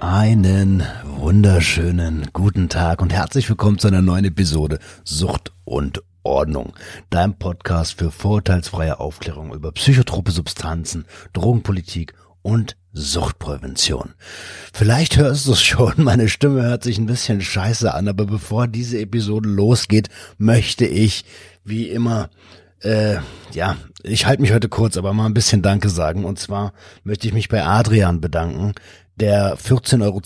Einen wunderschönen guten Tag und herzlich willkommen zu einer neuen Episode Sucht und Ordnung, deinem Podcast für vorurteilsfreie Aufklärung über psychotrope Substanzen, Drogenpolitik und Suchtprävention. Vielleicht hörst du es schon, meine Stimme hört sich ein bisschen scheiße an, aber bevor diese Episode losgeht, möchte ich, wie immer, äh, ja, ich halte mich heute kurz, aber mal ein bisschen Danke sagen. Und zwar möchte ich mich bei Adrian bedanken, der 14,20 Euro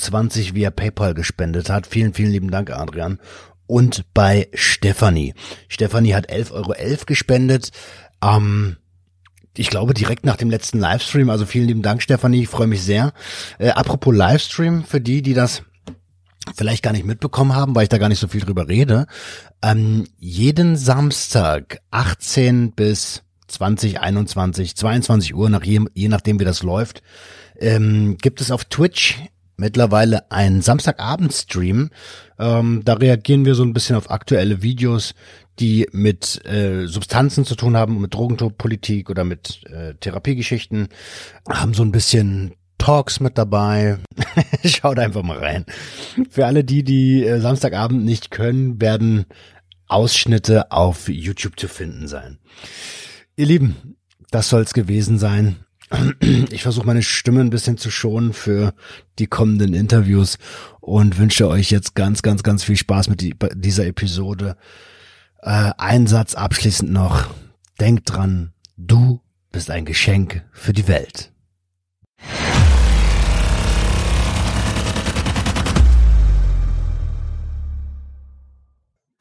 via PayPal gespendet hat. Vielen, vielen lieben Dank, Adrian. Und bei Stefanie. Stefanie hat 11,11 Euro gespendet. Ähm, ich glaube direkt nach dem letzten Livestream. Also vielen lieben Dank, Stefanie. Ich freue mich sehr. Äh, apropos Livestream, für die, die das vielleicht gar nicht mitbekommen haben, weil ich da gar nicht so viel drüber rede. Ähm, jeden Samstag 18 bis 20, 21, 22 Uhr, nach je, je nachdem wie das läuft, ähm, gibt es auf Twitch mittlerweile einen Samstagabend-Stream. Ähm, da reagieren wir so ein bisschen auf aktuelle Videos, die mit äh, Substanzen zu tun haben, mit Drogenpolitik oder mit äh, Therapiegeschichten, haben so ein bisschen Talks mit dabei. Schaut einfach mal rein. Für alle die, die äh, Samstagabend nicht können, werden Ausschnitte auf YouTube zu finden sein. Ihr Lieben, das soll's gewesen sein. Ich versuche meine Stimme ein bisschen zu schonen für die kommenden Interviews und wünsche euch jetzt ganz, ganz, ganz viel Spaß mit dieser Episode. Äh, ein Satz abschließend noch. Denkt dran, du bist ein Geschenk für die Welt.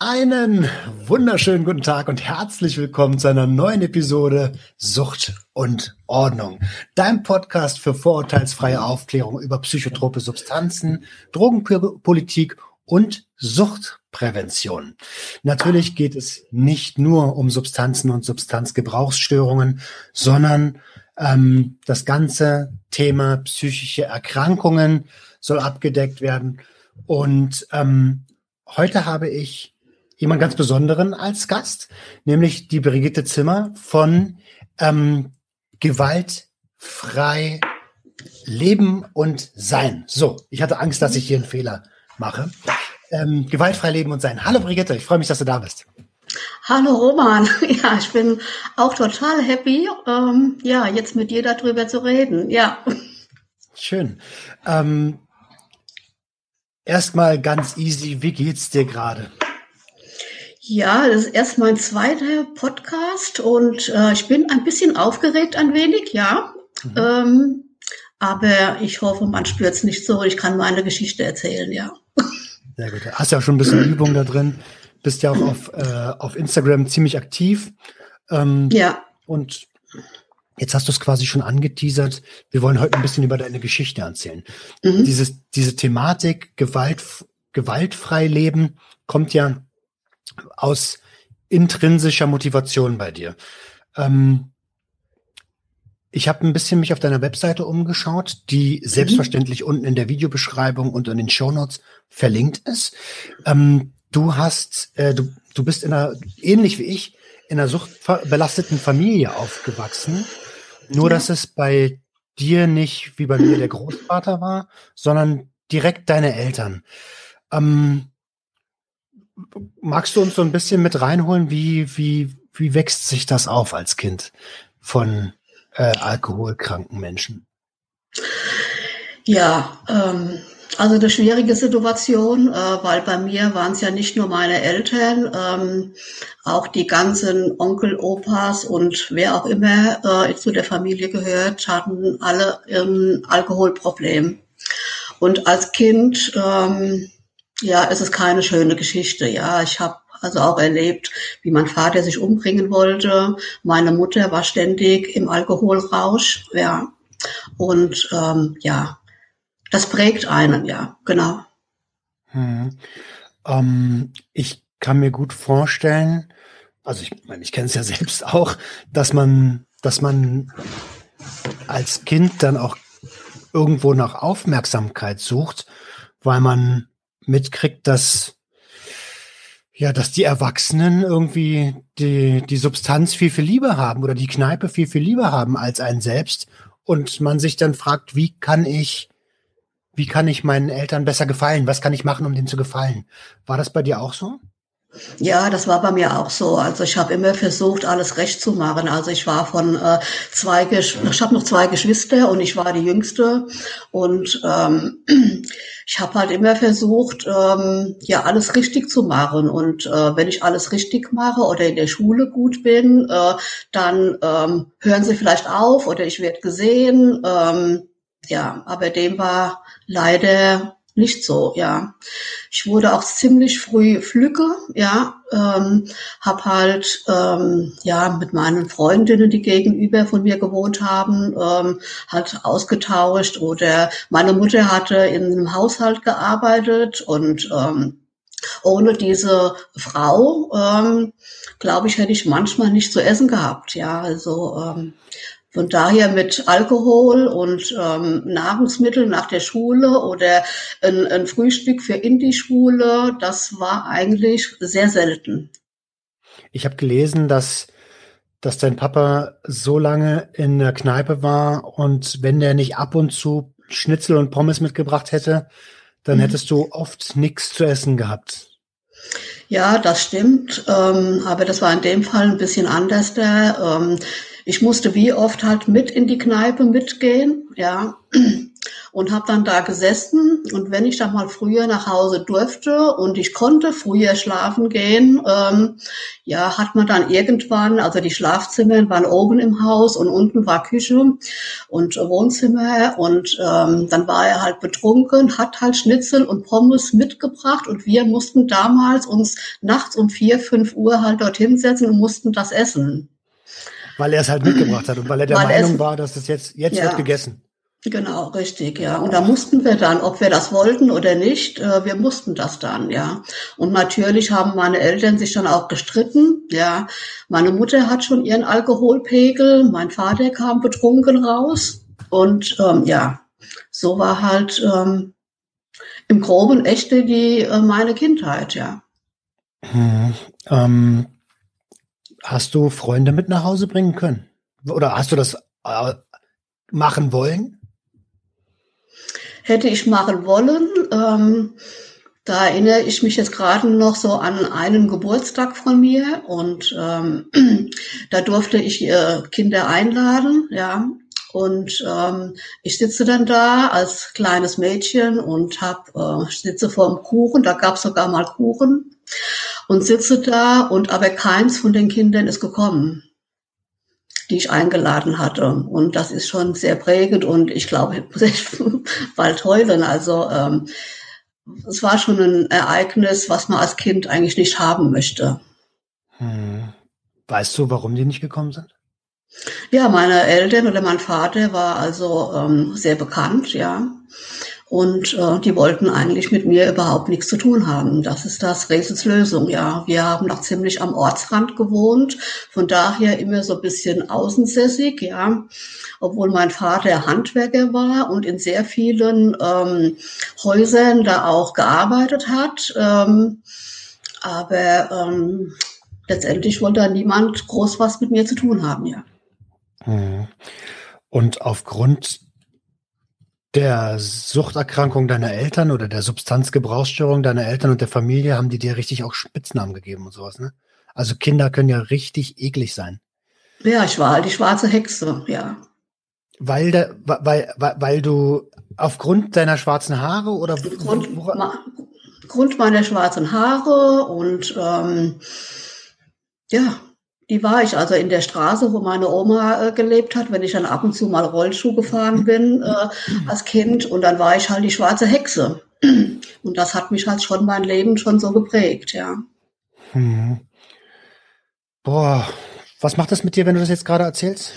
Einen wunderschönen guten Tag und herzlich willkommen zu einer neuen Episode Sucht und Ordnung. Dein Podcast für vorurteilsfreie Aufklärung über psychotrope Substanzen, Drogenpolitik und Suchtprävention. Natürlich geht es nicht nur um Substanzen und Substanzgebrauchsstörungen, sondern ähm, das ganze Thema psychische Erkrankungen soll abgedeckt werden. Und ähm, heute habe ich jemand ganz Besonderen als Gast, nämlich die Brigitte Zimmer von ähm, Gewaltfrei Leben und Sein. So, ich hatte Angst, dass ich hier einen Fehler mache. Ähm, gewaltfrei Leben und Sein. Hallo Brigitte, ich freue mich, dass du da bist. Hallo Roman, ja, ich bin auch total happy, ähm, ja, jetzt mit dir darüber zu reden, ja. Schön. Ähm, Erstmal ganz easy, wie geht's dir gerade? Ja, das ist erst mein zweiter Podcast und äh, ich bin ein bisschen aufgeregt, ein wenig, ja. Mhm. Ähm, aber ich hoffe, man spürt es nicht so. Ich kann meine Geschichte erzählen, ja. Sehr gut. Hast ja auch schon ein bisschen Übung da drin. Bist ja auch auf, äh, auf Instagram ziemlich aktiv. Ähm, ja. Und jetzt hast du es quasi schon angeteasert. Wir wollen heute ein bisschen über deine Geschichte erzählen. Mhm. Dieses, diese Thematik Gewalt, gewaltfrei leben kommt ja aus intrinsischer Motivation bei dir. Ähm, ich habe ein bisschen mich auf deiner Webseite umgeschaut, die mhm. selbstverständlich unten in der Videobeschreibung und in den Shownotes verlinkt ist. Ähm, du hast, äh, du, du bist in einer, ähnlich wie ich, in einer suchtbelasteten Familie aufgewachsen. Nur, ja. dass es bei dir nicht wie bei mir der Großvater war, sondern direkt deine Eltern. Ähm, magst du uns so ein bisschen mit reinholen, wie, wie, wie wächst sich das auf als Kind von äh, alkoholkranken Menschen? Ja, ähm, also eine schwierige Situation, äh, weil bei mir waren es ja nicht nur meine Eltern, ähm, auch die ganzen Onkel, Opas und wer auch immer äh, zu der Familie gehört, hatten alle ein Alkoholproblem. Und als Kind ähm, ja, es ist keine schöne Geschichte. Ja, ich habe also auch erlebt, wie mein Vater sich umbringen wollte. Meine Mutter war ständig im Alkoholrausch. Ja, und ähm, ja, das prägt einen. Ja, genau. Hm. Ähm, ich kann mir gut vorstellen, also ich meine, ich kenne es ja selbst auch, dass man, dass man als Kind dann auch irgendwo nach Aufmerksamkeit sucht, weil man mitkriegt, dass ja, dass die Erwachsenen irgendwie die, die Substanz viel, viel lieber haben oder die Kneipe viel, viel lieber haben als einen selbst. Und man sich dann fragt, wie kann ich, wie kann ich meinen Eltern besser gefallen? Was kann ich machen, um denen zu gefallen? War das bei dir auch so? Ja, das war bei mir auch so. Also ich habe immer versucht, alles recht zu machen. Also ich war von äh, zwei, Gesch ich habe noch zwei Geschwister und ich war die Jüngste und ähm, ich habe halt immer versucht, ähm, ja alles richtig zu machen. Und äh, wenn ich alles richtig mache oder in der Schule gut bin, äh, dann ähm, hören sie vielleicht auf oder ich werde gesehen. Ähm, ja, aber dem war leider nicht so, ja. Ich wurde auch ziemlich früh flügge, ja, ähm, habe halt ähm, ja mit meinen Freundinnen, die gegenüber von mir gewohnt haben, ähm, halt ausgetauscht oder meine Mutter hatte in einem Haushalt gearbeitet und ähm, ohne diese Frau, ähm, glaube ich, hätte ich manchmal nicht zu essen gehabt. Ja, also ähm, von daher mit Alkohol und ähm, Nahrungsmittel nach der Schule oder ein, ein Frühstück für in die Schule, das war eigentlich sehr selten. Ich habe gelesen, dass dass dein Papa so lange in der Kneipe war und wenn der nicht ab und zu Schnitzel und Pommes mitgebracht hätte, dann mhm. hättest du oft nichts zu essen gehabt. Ja, das stimmt. Ähm, aber das war in dem Fall ein bisschen anders. Da. Ähm, ich musste wie oft halt mit in die Kneipe mitgehen, ja, und habe dann da gesessen. Und wenn ich dann mal früher nach Hause durfte und ich konnte früher schlafen gehen, ähm, ja, hat man dann irgendwann, also die Schlafzimmer waren oben im Haus und unten war Küche und Wohnzimmer und ähm, dann war er halt betrunken, hat halt Schnitzel und Pommes mitgebracht und wir mussten damals uns nachts um vier, fünf Uhr halt dorthin setzen und mussten das essen. Weil er es halt mitgebracht hat und weil er der weil Meinung war, dass es jetzt, jetzt ja. wird gegessen. Genau, richtig, ja. Und da mussten wir dann, ob wir das wollten oder nicht, äh, wir mussten das dann, ja. Und natürlich haben meine Eltern sich dann auch gestritten, ja. Meine Mutter hat schon ihren Alkoholpegel, mein Vater kam betrunken raus und ähm, ja, so war halt ähm, im Groben echte die äh, meine Kindheit, ja. Hm, ähm, Hast du Freunde mit nach Hause bringen können? Oder hast du das äh, machen wollen? Hätte ich machen wollen. Ähm, da erinnere ich mich jetzt gerade noch so an einen Geburtstag von mir und ähm, da durfte ich äh, Kinder einladen, ja. Und ähm, ich sitze dann da als kleines Mädchen und hab, äh, sitze vor dem Kuchen, da gab es sogar mal Kuchen und sitze da und aber keins von den Kindern ist gekommen, die ich eingeladen hatte. Und das ist schon sehr prägend und ich glaube, ich muss echt bald heulen. Also ähm, es war schon ein Ereignis, was man als Kind eigentlich nicht haben möchte. Hm. Weißt du, warum die nicht gekommen sind? Ja, meine Eltern oder mein Vater war also ähm, sehr bekannt, ja. Und äh, die wollten eigentlich mit mir überhaupt nichts zu tun haben. Das ist das Rätsels Lösung, ja. Wir haben noch ziemlich am Ortsrand gewohnt, von daher immer so ein bisschen außensässig, ja. Obwohl mein Vater Handwerker war und in sehr vielen ähm, Häusern da auch gearbeitet hat. Ähm, aber ähm, letztendlich wollte da niemand groß was mit mir zu tun haben, ja. Hm. Und aufgrund der Suchterkrankung deiner Eltern oder der Substanzgebrauchsstörung deiner Eltern und der Familie haben die dir richtig auch Spitznamen gegeben und sowas, ne? Also Kinder können ja richtig eklig sein. Ja, ich war halt die schwarze Hexe, ja. Weil, der, weil, weil, weil du aufgrund deiner schwarzen Haare oder Grund, ma, Grund meiner schwarzen Haare und ähm, ja, die war ich also in der Straße, wo meine Oma äh, gelebt hat, wenn ich dann ab und zu mal Rollschuh gefahren bin äh, als Kind. Und dann war ich halt die schwarze Hexe. Und das hat mich halt schon mein Leben schon so geprägt, ja. Hm. Boah, was macht das mit dir, wenn du das jetzt gerade erzählst?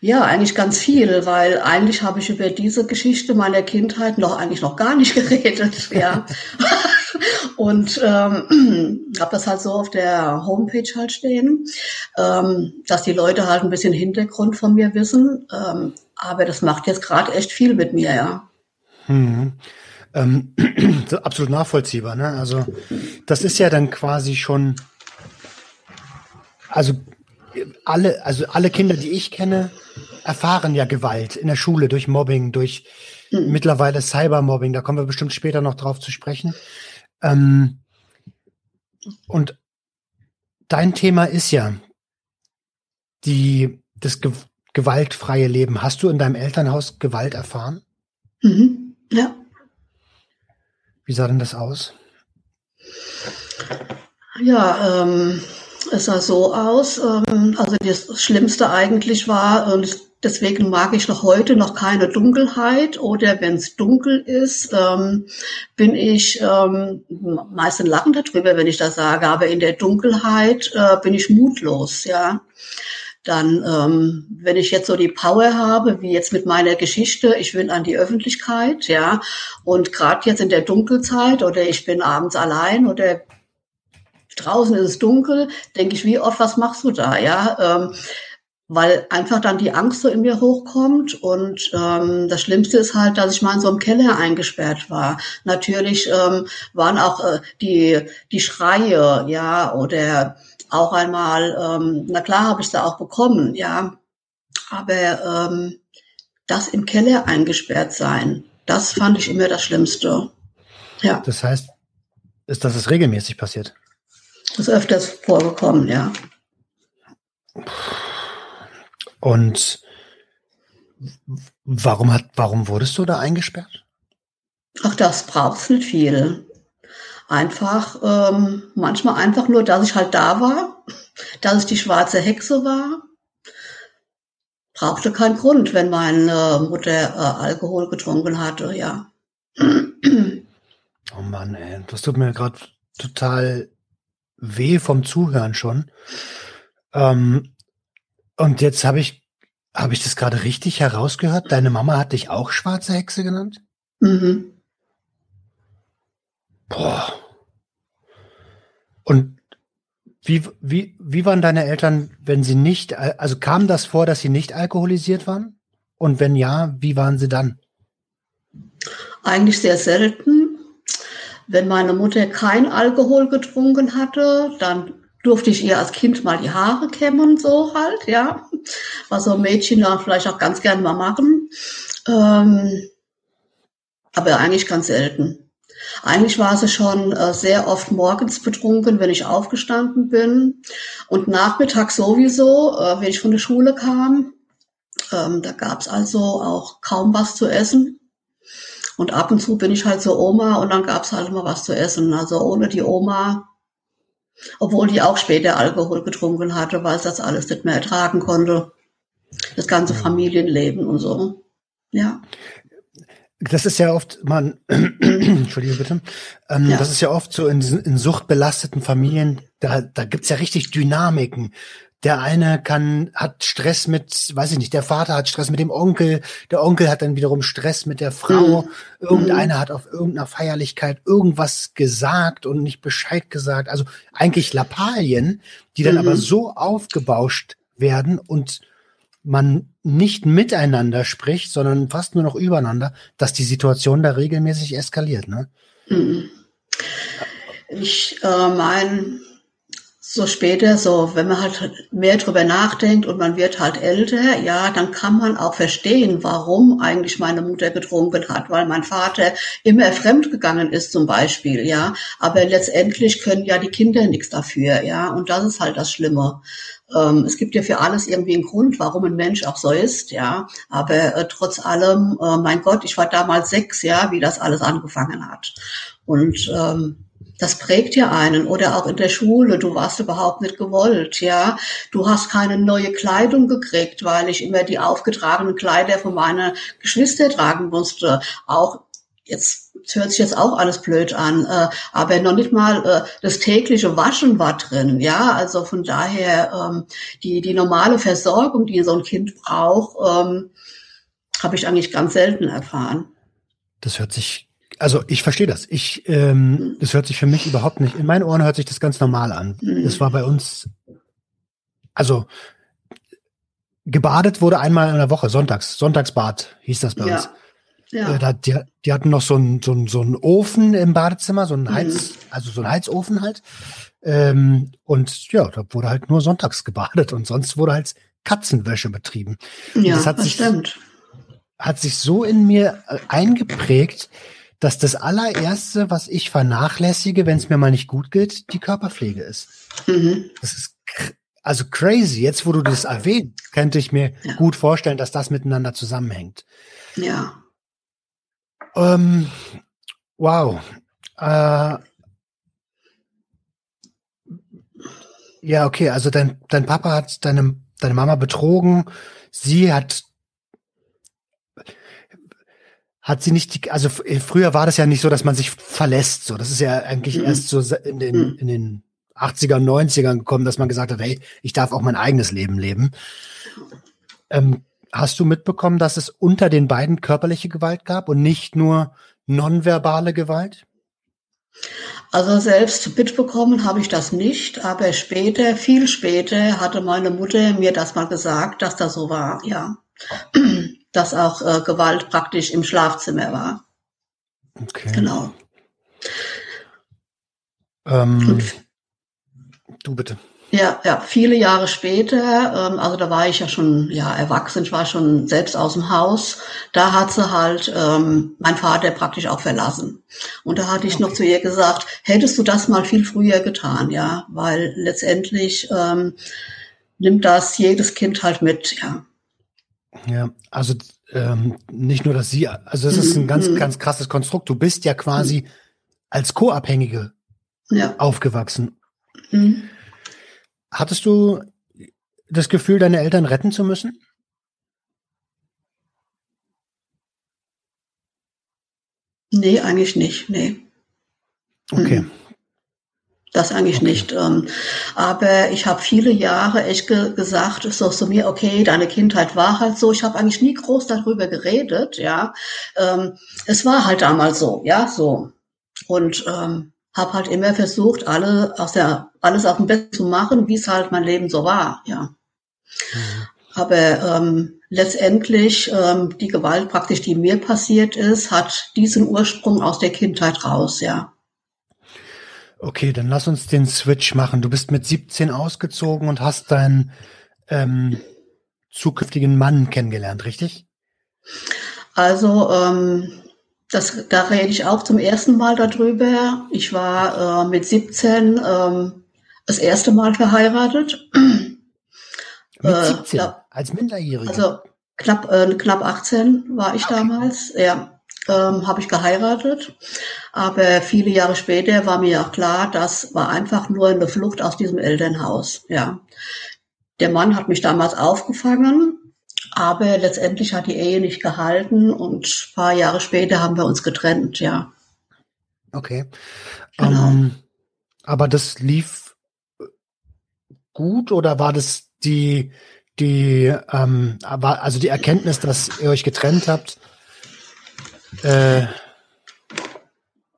Ja, eigentlich ganz viel, weil eigentlich habe ich über diese Geschichte meiner Kindheit noch eigentlich noch gar nicht geredet, ja. und ähm, habe das halt so auf der Homepage halt stehen, ähm, dass die Leute halt ein bisschen Hintergrund von mir wissen. Ähm, aber das macht jetzt gerade echt viel mit mir, ja. Hm. Ähm, absolut nachvollziehbar. Ne? Also das ist ja dann quasi schon, also alle, also alle Kinder, die ich kenne, erfahren ja Gewalt in der Schule durch Mobbing, durch mhm. mittlerweile Cybermobbing. Da kommen wir bestimmt später noch drauf zu sprechen. Ähm, und dein Thema ist ja die das Ge gewaltfreie Leben. Hast du in deinem Elternhaus Gewalt erfahren? Mhm. Ja. Wie sah denn das aus? Ja, ähm, es sah so aus. Ähm, also das Schlimmste eigentlich war, und deswegen mag ich noch heute noch keine Dunkelheit oder wenn es dunkel ist, ähm, bin ich ähm, meistens lachen darüber, wenn ich das sage, aber in der Dunkelheit äh, bin ich mutlos, ja. Dann, ähm, wenn ich jetzt so die Power habe, wie jetzt mit meiner Geschichte, ich will an die Öffentlichkeit, ja, und gerade jetzt in der Dunkelzeit oder ich bin abends allein oder draußen ist es dunkel, denke ich, wie oft, was machst du da, ja? Ähm, weil einfach dann die Angst so in mir hochkommt und ähm, das Schlimmste ist halt, dass ich mal in so einem Keller eingesperrt war. Natürlich ähm, waren auch äh, die die Schreie, ja, oder auch einmal, ähm, na klar habe ich da auch bekommen, ja, aber ähm, das im Keller eingesperrt sein, das fand ich immer das Schlimmste. Ja. Das heißt, ist das ist regelmäßig passiert? Das ist öfters vorgekommen, ja. Und warum hat, warum wurdest du da eingesperrt? Ach, das braucht's nicht viel. Einfach, ähm, manchmal einfach nur, dass ich halt da war, dass ich die schwarze Hexe war. Brauchte keinen Grund, wenn meine Mutter äh, Alkohol getrunken hatte, ja. Oh Mann, ey, das tut mir gerade total weh vom Zuhören schon. Ähm, und jetzt habe ich, habe ich das gerade richtig herausgehört? Deine Mama hat dich auch schwarze Hexe genannt? Mhm. Boah. Und wie, wie, wie waren deine Eltern, wenn sie nicht, also kam das vor, dass sie nicht alkoholisiert waren? Und wenn ja, wie waren sie dann? Eigentlich sehr selten. Wenn meine Mutter kein Alkohol getrunken hatte, dann durfte ich ihr als Kind mal die Haare kämmen, so halt, ja. Was so Mädchen dann vielleicht auch ganz gern mal machen. Ähm, aber eigentlich ganz selten. Eigentlich war sie schon äh, sehr oft morgens betrunken, wenn ich aufgestanden bin. Und nachmittags sowieso, äh, wenn ich von der Schule kam. Ähm, da gab's also auch kaum was zu essen. Und ab und zu bin ich halt zur Oma und dann gab's halt immer was zu essen. Also ohne die Oma, obwohl die auch später Alkohol getrunken hatte, weil sie das alles nicht mehr ertragen konnte. Das ganze Familienleben und so. Ja. Das ist ja oft, man, entschuldige bitte, ähm, ja. das ist ja oft so in, in suchtbelasteten Familien, da, da gibt's ja richtig Dynamiken. Der eine kann, hat Stress mit, weiß ich nicht, der Vater hat Stress mit dem Onkel, der Onkel hat dann wiederum Stress mit der Frau, mhm. irgendeiner hat auf irgendeiner Feierlichkeit irgendwas gesagt und nicht Bescheid gesagt. Also eigentlich Lappalien, die dann mhm. aber so aufgebauscht werden und man nicht miteinander spricht, sondern fast nur noch übereinander, dass die Situation da regelmäßig eskaliert. Ne? Mhm. Ich äh, meine, so später, so wenn man halt mehr drüber nachdenkt und man wird halt älter, ja, dann kann man auch verstehen, warum eigentlich meine Mutter getrunken hat, weil mein Vater immer fremd gegangen ist zum Beispiel, ja. Aber letztendlich können ja die Kinder nichts dafür, ja. Und das ist halt das Schlimme. Ähm, es gibt ja für alles irgendwie einen Grund, warum ein Mensch auch so ist, ja. Aber äh, trotz allem, äh, mein Gott, ich war damals sechs, ja, wie das alles angefangen hat. Und ähm, das prägt ja einen oder auch in der Schule, du warst überhaupt nicht gewollt, ja. Du hast keine neue Kleidung gekriegt, weil ich immer die aufgetragenen Kleider von meiner Geschwister tragen musste. Auch jetzt hört sich jetzt auch alles blöd an, äh, aber noch nicht mal äh, das tägliche Waschen war drin, ja. Also von daher ähm, die die normale Versorgung, die so ein Kind braucht, ähm, habe ich eigentlich ganz selten erfahren. Das hört sich also ich verstehe das. Ich, ähm, das hört sich für mich überhaupt nicht. In meinen Ohren hört sich das ganz normal an. Mhm. Das war bei uns, also gebadet wurde einmal in der Woche, sonntags, Sonntagsbad hieß das bei uns. Ja. Äh, da, die, die hatten noch so einen so einen- so einen Ofen im Badezimmer, so einen Mhm. Heiz, also so einen Heizofen halt. Ähm, und ja, da wurde halt nur sonntags gebadet und sonst wurde halt Katzenwäsche betrieben. Ja, das hat das sich- stimmt. Hat sich so in mir äh, eingeprägt, dass das allererste, was ich vernachlässige, wenn es mir mal nicht gut geht, die Körperpflege ist. Mhm. Das ist also crazy. Jetzt, wo du das erwähnst, könnte ich mir Ja. gut vorstellen, dass das miteinander zusammenhängt. Ja. Ähm, wow. Äh, ja, okay, also dein, dein Papa hat deine, deine Mama betrogen. Sie hat hat sie nicht, die, also f- früher war das ja nicht so, dass man sich verlässt. So, das ist ja eigentlich Mhm. erst so in den, Mhm. in den 80ern, 90ern gekommen, dass man gesagt hat, hey, ich darf auch mein eigenes Leben leben. Ähm, hast du mitbekommen, dass es unter den beiden körperliche Gewalt gab und nicht nur nonverbale Gewalt? Also selbst mitbekommen habe ich das nicht, aber später, viel später, hatte meine Mutter mir das mal gesagt, dass das so war, ja. Dass auch äh, Gewalt praktisch im Schlafzimmer war. Okay. Genau. Ähm, Und du bitte. Ja, ja, viele Jahre später, ähm, also da war ich ja schon ja erwachsen, ich war schon selbst aus dem Haus. Da hat sie halt ähm, mein Vater praktisch auch verlassen. Und da hatte ich noch zu ihr gesagt, hättest du das mal viel früher getan, ja, weil letztendlich ähm, nimmt das jedes Kind halt mit, ja. Ja, also ähm, nicht nur, dass sie, also das ist ein ganz, mhm. ganz krasses Konstrukt. Du bist ja quasi als Co-Abhängige Ja. aufgewachsen. Mhm. Hattest du das Gefühl, deine Eltern retten zu müssen? Nee, eigentlich nicht, nee. Okay. Mhm. Das eigentlich Okay. nicht. Ähm, aber ich habe viele Jahre echt ge gesagt, so zu mir, okay, deine Kindheit war halt so. Ich habe eigentlich nie groß darüber geredet, ja. Ähm, es war halt damals so, ja, so. Und ähm, habe halt immer versucht, alle aus der, alles auf dem Bett zu machen, wie es halt mein Leben so war, ja. Mhm. Aber ähm, letztendlich ähm, die Gewalt praktisch, die mir passiert ist, hat diesen Ursprung aus der Kindheit raus, ja. Okay, dann lass uns den Switch machen. Du bist mit 17 ausgezogen und hast deinen ähm, zukünftigen Mann kennengelernt, richtig? Also ähm, das, da rede ich auch zum ersten Mal darüber. Ich war äh, mit 17 ähm, das erste Mal verheiratet. Mit Äh, 17, ja. als Minderjährige. Also knapp, äh, knapp 18 war ich Okay. damals. Ja, ähm, habe ich geheiratet. Aber viele Jahre später war mir auch klar, das war einfach nur eine Flucht aus diesem Elternhaus. Ja, der Mann hat mich damals aufgefangen, aber letztendlich hat die Ehe nicht gehalten und ein paar Jahre später haben wir uns getrennt. Ja, Okay. Genau. Ähm, aber das lief gut oder war das die, die, ähm, also die Erkenntnis, dass ihr euch getrennt habt? Äh,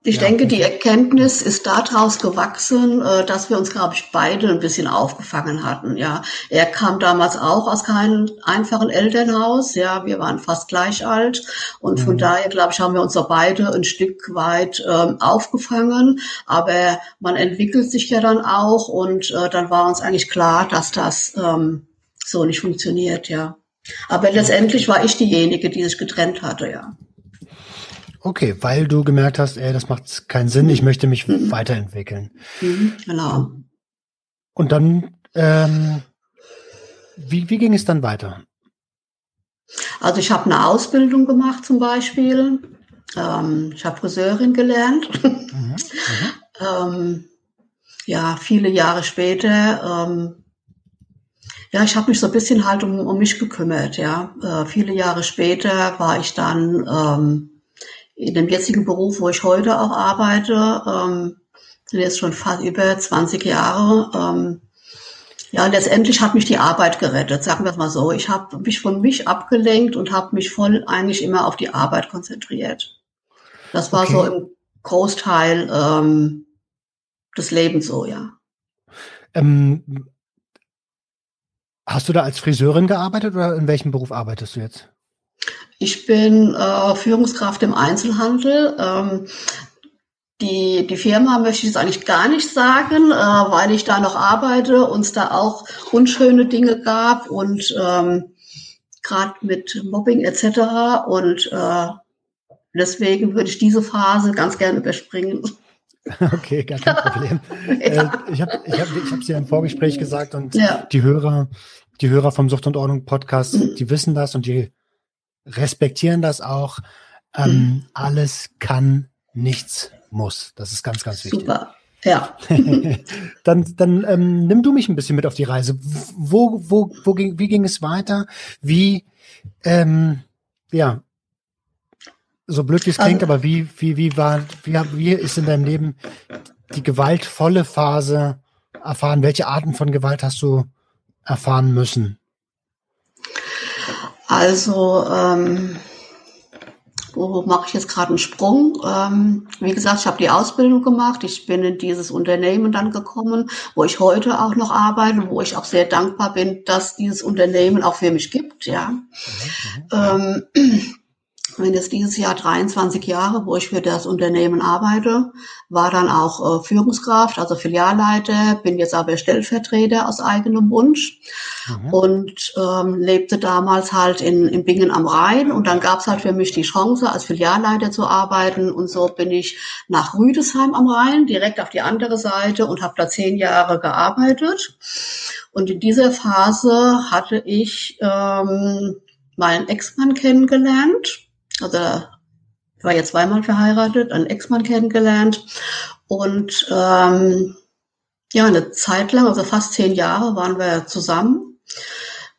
Ich Ja, denke, die Erkenntnis ist daraus gewachsen, äh, dass wir uns, glaube ich, beide ein bisschen aufgefangen hatten. Ja, er kam damals auch aus keinem einfachen Elternhaus. Ja, wir waren fast gleich alt und von Mhm. daher, glaube ich, haben wir uns so beide ein Stück weit ähm, aufgefangen. Aber man entwickelt sich ja dann auch und äh, dann war uns eigentlich klar, dass das ähm, so nicht funktioniert. Ja, aber letztendlich war ich diejenige, die sich getrennt hatte. Ja. Okay, weil du gemerkt hast, ey, das macht keinen Sinn, ich möchte mich weiterentwickeln. Mhm, genau. Und dann, ähm, wie, wie ging es dann weiter? Also ich habe eine Ausbildung gemacht zum Beispiel. Ähm, ich habe Friseurin gelernt. Mhm. Mhm. ähm, ja, viele Jahre später. Ähm, ja, ich habe mich so ein bisschen halt um, um mich gekümmert. Ja, äh, viele Jahre später war ich dann ähm, in dem jetzigen Beruf, wo ich heute auch arbeite. Ähm, sind jetzt schon fast über 20 Jahre. Ähm, ja, letztendlich hat mich die Arbeit gerettet, sagen wir es mal so. Ich habe mich von mich abgelenkt und habe mich voll eigentlich immer auf die Arbeit konzentriert. Das war okay. so im Großteil ähm, des Lebens so, ja. Ähm, hast du da als Friseurin gearbeitet oder in welchem Beruf arbeitest du jetzt? Ich bin äh, Führungskraft im Einzelhandel. Ähm, die, die Firma möchte ich jetzt eigentlich gar nicht sagen, äh, weil ich da noch arbeite und es da auch unschöne Dinge gab und ähm, gerade mit Mobbing etc. Und äh, deswegen würde ich diese Phase ganz gerne überspringen. Okay, gar kein Problem. ja. äh, ich habe ich hab, ich hab's ja im Vorgespräch gesagt und ja. die Hörer, die Hörer vom Sucht und Ordnung Podcast, mhm. die wissen das und die respektieren das auch. Ähm, mhm. Alles kann, nichts muss. Das ist ganz, ganz wichtig. Super. Ja. dann dann ähm, nimm du mich ein bisschen mit auf die Reise. Wo, wo, wo ging, wie ging es weiter? Wie, ähm, ja, so blöd wie es klingt, also, aber wie, wie, wie war, wie, wie ist in deinem Leben die gewaltvolle Phase erfahren? Welche Arten von Gewalt hast du erfahren müssen? Also, ähm, wo mache ich jetzt gerade einen Sprung? Ähm, wie gesagt, ich habe die Ausbildung gemacht. Ich bin in dieses Unternehmen dann gekommen, wo ich heute auch noch arbeite, wo ich auch sehr dankbar bin, dass dieses Unternehmen auch für mich gibt. Ja. Mhm. Ähm, bin jetzt dieses Jahr 23 Jahre, wo ich für das Unternehmen arbeite, war dann auch äh, Führungskraft, also Filialleiter, bin jetzt aber Stellvertreter aus eigenem Wunsch mhm. und ähm, lebte damals halt in, in Bingen am Rhein und dann gab es halt für mich die Chance, als Filialleiter zu arbeiten und so bin ich nach Rüdesheim am Rhein, direkt auf die andere Seite und habe da zehn Jahre gearbeitet und in dieser Phase hatte ich ähm, meinen Ex-Mann kennengelernt also ich war jetzt zweimal verheiratet, einen Ex-Mann kennengelernt und ähm, ja, eine Zeit lang, also fast zehn Jahre waren wir zusammen.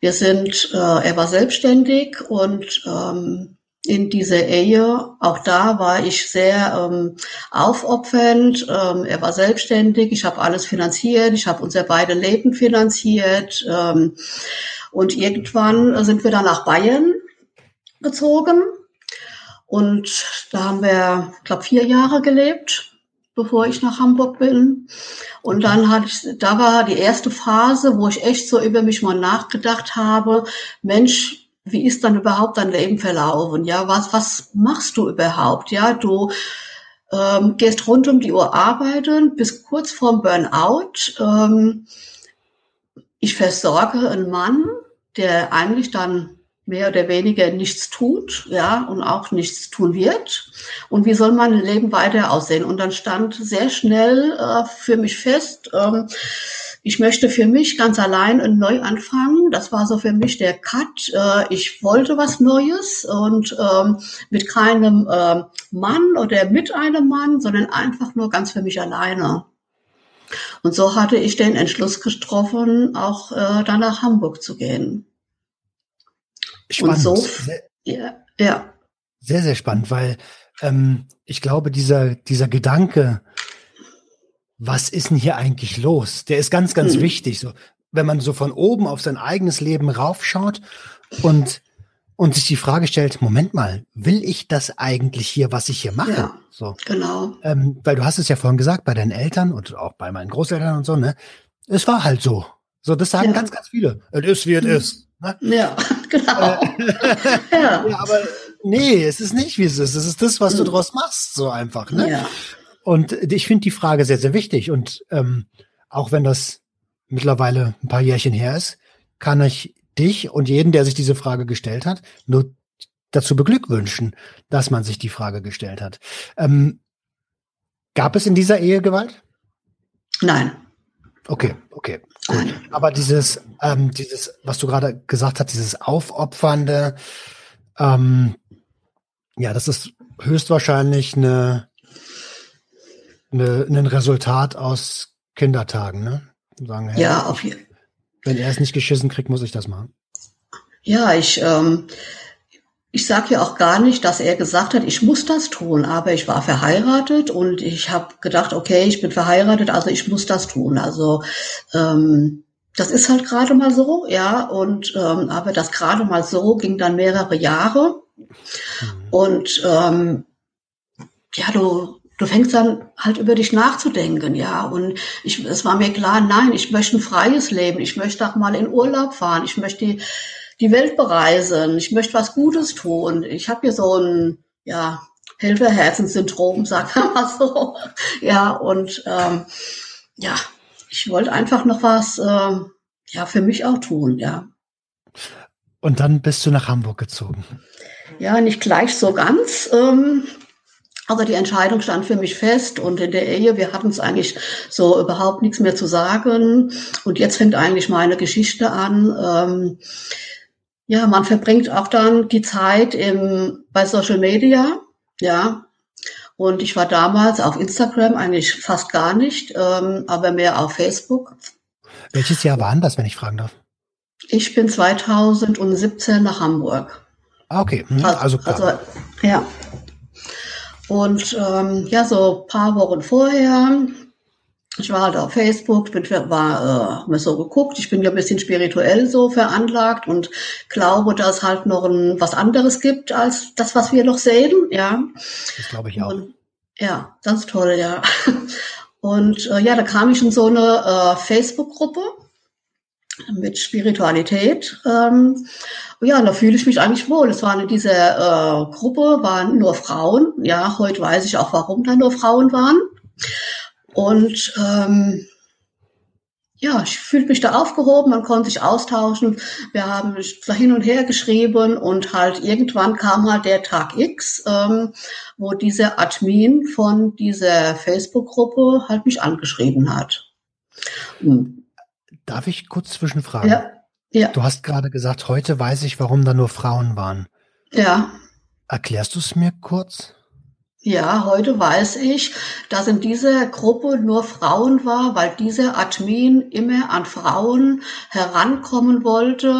Wir sind, äh, er war selbstständig und ähm, in dieser Ehe, auch da war ich sehr ähm, aufopfernd. Ähm, er war selbstständig, ich habe alles finanziert, ich habe unser beide Leben finanziert. Ähm, und irgendwann sind wir dann nach Bayern gezogen und da haben wir, glaube vier Jahre gelebt, bevor ich nach Hamburg bin. Und dann hatte ich, da war die erste Phase, wo ich echt so über mich mal nachgedacht habe, Mensch, wie ist dann überhaupt dein Leben verlaufen? Ja, was, was machst du überhaupt? Ja, du ähm, gehst rund um die Uhr arbeiten, bis kurz vorm Burnout. Ähm, ich versorge einen Mann, der eigentlich dann mehr oder weniger nichts tut, ja, und auch nichts tun wird. Und wie soll mein Leben weiter aussehen? Und dann stand sehr schnell äh, für mich fest, ähm, ich möchte für mich ganz allein einen Neuanfang. Das war so für mich der Cut. Äh, ich wollte was Neues und ähm, mit keinem äh, Mann oder mit einem Mann, sondern einfach nur ganz für mich alleine. Und so hatte ich den Entschluss getroffen, auch äh, dann nach Hamburg zu gehen. Spannend. So, sehr, ja, ja. Sehr, sehr spannend, weil ähm, ich glaube, dieser, dieser Gedanke, was ist denn hier eigentlich los? Der ist ganz, ganz hm. wichtig. So, wenn man so von oben auf sein eigenes Leben raufschaut und und sich die Frage stellt, Moment mal, will ich das eigentlich hier, was ich hier mache? Ja, so. Genau. Ähm, weil du hast es ja vorhin gesagt, bei deinen Eltern und auch bei meinen Großeltern und so, ne? Es war halt so. So, das sagen ja. ganz, ganz viele. Es ist, wie es hm. ist. Ne? Ja, genau. ja. ja. aber nee, es ist nicht, wie es ist. Es ist das, was du mhm. draus machst, so einfach. Ne? Ja. Und ich finde die Frage sehr, sehr wichtig. Und ähm, auch wenn das mittlerweile ein paar Jährchen her ist, kann ich dich und jeden, der sich diese Frage gestellt hat, nur dazu beglückwünschen, dass man sich die Frage gestellt hat. Ähm, gab es in dieser Ehe Gewalt? Nein. Okay, okay. Gut. Aber dieses, ähm, dieses, was du gerade gesagt hast, dieses Aufopfernde, ähm, ja, das ist höchstwahrscheinlich eine, eine, ein Resultat aus Kindertagen, ne? Sagen, hey, ja, auf jeden Fall. Wenn er es nicht geschissen kriegt, muss ich das machen. Ja, ich, ähm, ich sage ja auch gar nicht, dass er gesagt hat, ich muss das tun, aber ich war verheiratet und ich habe gedacht, okay, ich bin verheiratet, also ich muss das tun. Also ähm, das ist halt gerade mal so, ja. Und ähm, aber das gerade mal so ging dann mehrere Jahre. Mhm. Und ähm, ja, du, du fängst dann halt über dich nachzudenken, ja. Und ich, es war mir klar, nein, ich möchte ein freies Leben. Ich möchte auch mal in Urlaub fahren. Ich möchte die, die Welt bereisen. Ich möchte was Gutes tun. Ich habe hier so ein, ja, Helferherzensyndrom, sag mal so. Ja, und ähm, ja, ich wollte einfach noch was äh, ja für mich auch tun, ja. Und dann bist du nach Hamburg gezogen. Ja, nicht gleich so ganz. Ähm, aber die Entscheidung stand für mich fest und in der Ehe, wir hatten es eigentlich so überhaupt nichts mehr zu sagen. Und jetzt fängt eigentlich meine Geschichte an. Ähm, ja, man verbringt auch dann die Zeit im, bei Social Media, ja. Und ich war damals auf Instagram eigentlich fast gar nicht, ähm, aber mehr auf Facebook. Welches Jahr waren das, wenn ich fragen darf? Ich bin 2017 nach Hamburg. Ah, okay, hm, also, also, also ja. Und ähm, ja, so paar Wochen vorher, ich war halt auf Facebook, bin, war äh, mir so geguckt, ich bin ja ein bisschen spirituell so veranlagt und glaube, dass halt noch ein, was anderes gibt als das, was wir noch sehen, ja. Das glaube ich auch. Und, ja, ist toll, ja. Und äh, ja, da kam ich in so eine äh, Facebook-Gruppe mit Spiritualität. Ähm, ja, da fühle ich mich eigentlich wohl. Es war in dieser äh, Gruppe waren nur Frauen. Ja, heute weiß ich auch, warum da nur Frauen waren. Und ähm, ja, ich fühlte mich da aufgehoben, man konnte sich austauschen. Wir haben da hin und her geschrieben und halt irgendwann kam halt der Tag X, ähm, wo dieser Admin von dieser Facebook-Gruppe halt mich angeschrieben hat. Darf ich kurz zwischenfragen? Ja. ja. Du hast gerade gesagt, heute weiß ich, warum da nur Frauen waren. Ja. Erklärst du es mir kurz? Ja, heute weiß ich, dass in dieser Gruppe nur Frauen war, weil dieser Admin immer an Frauen herankommen wollte,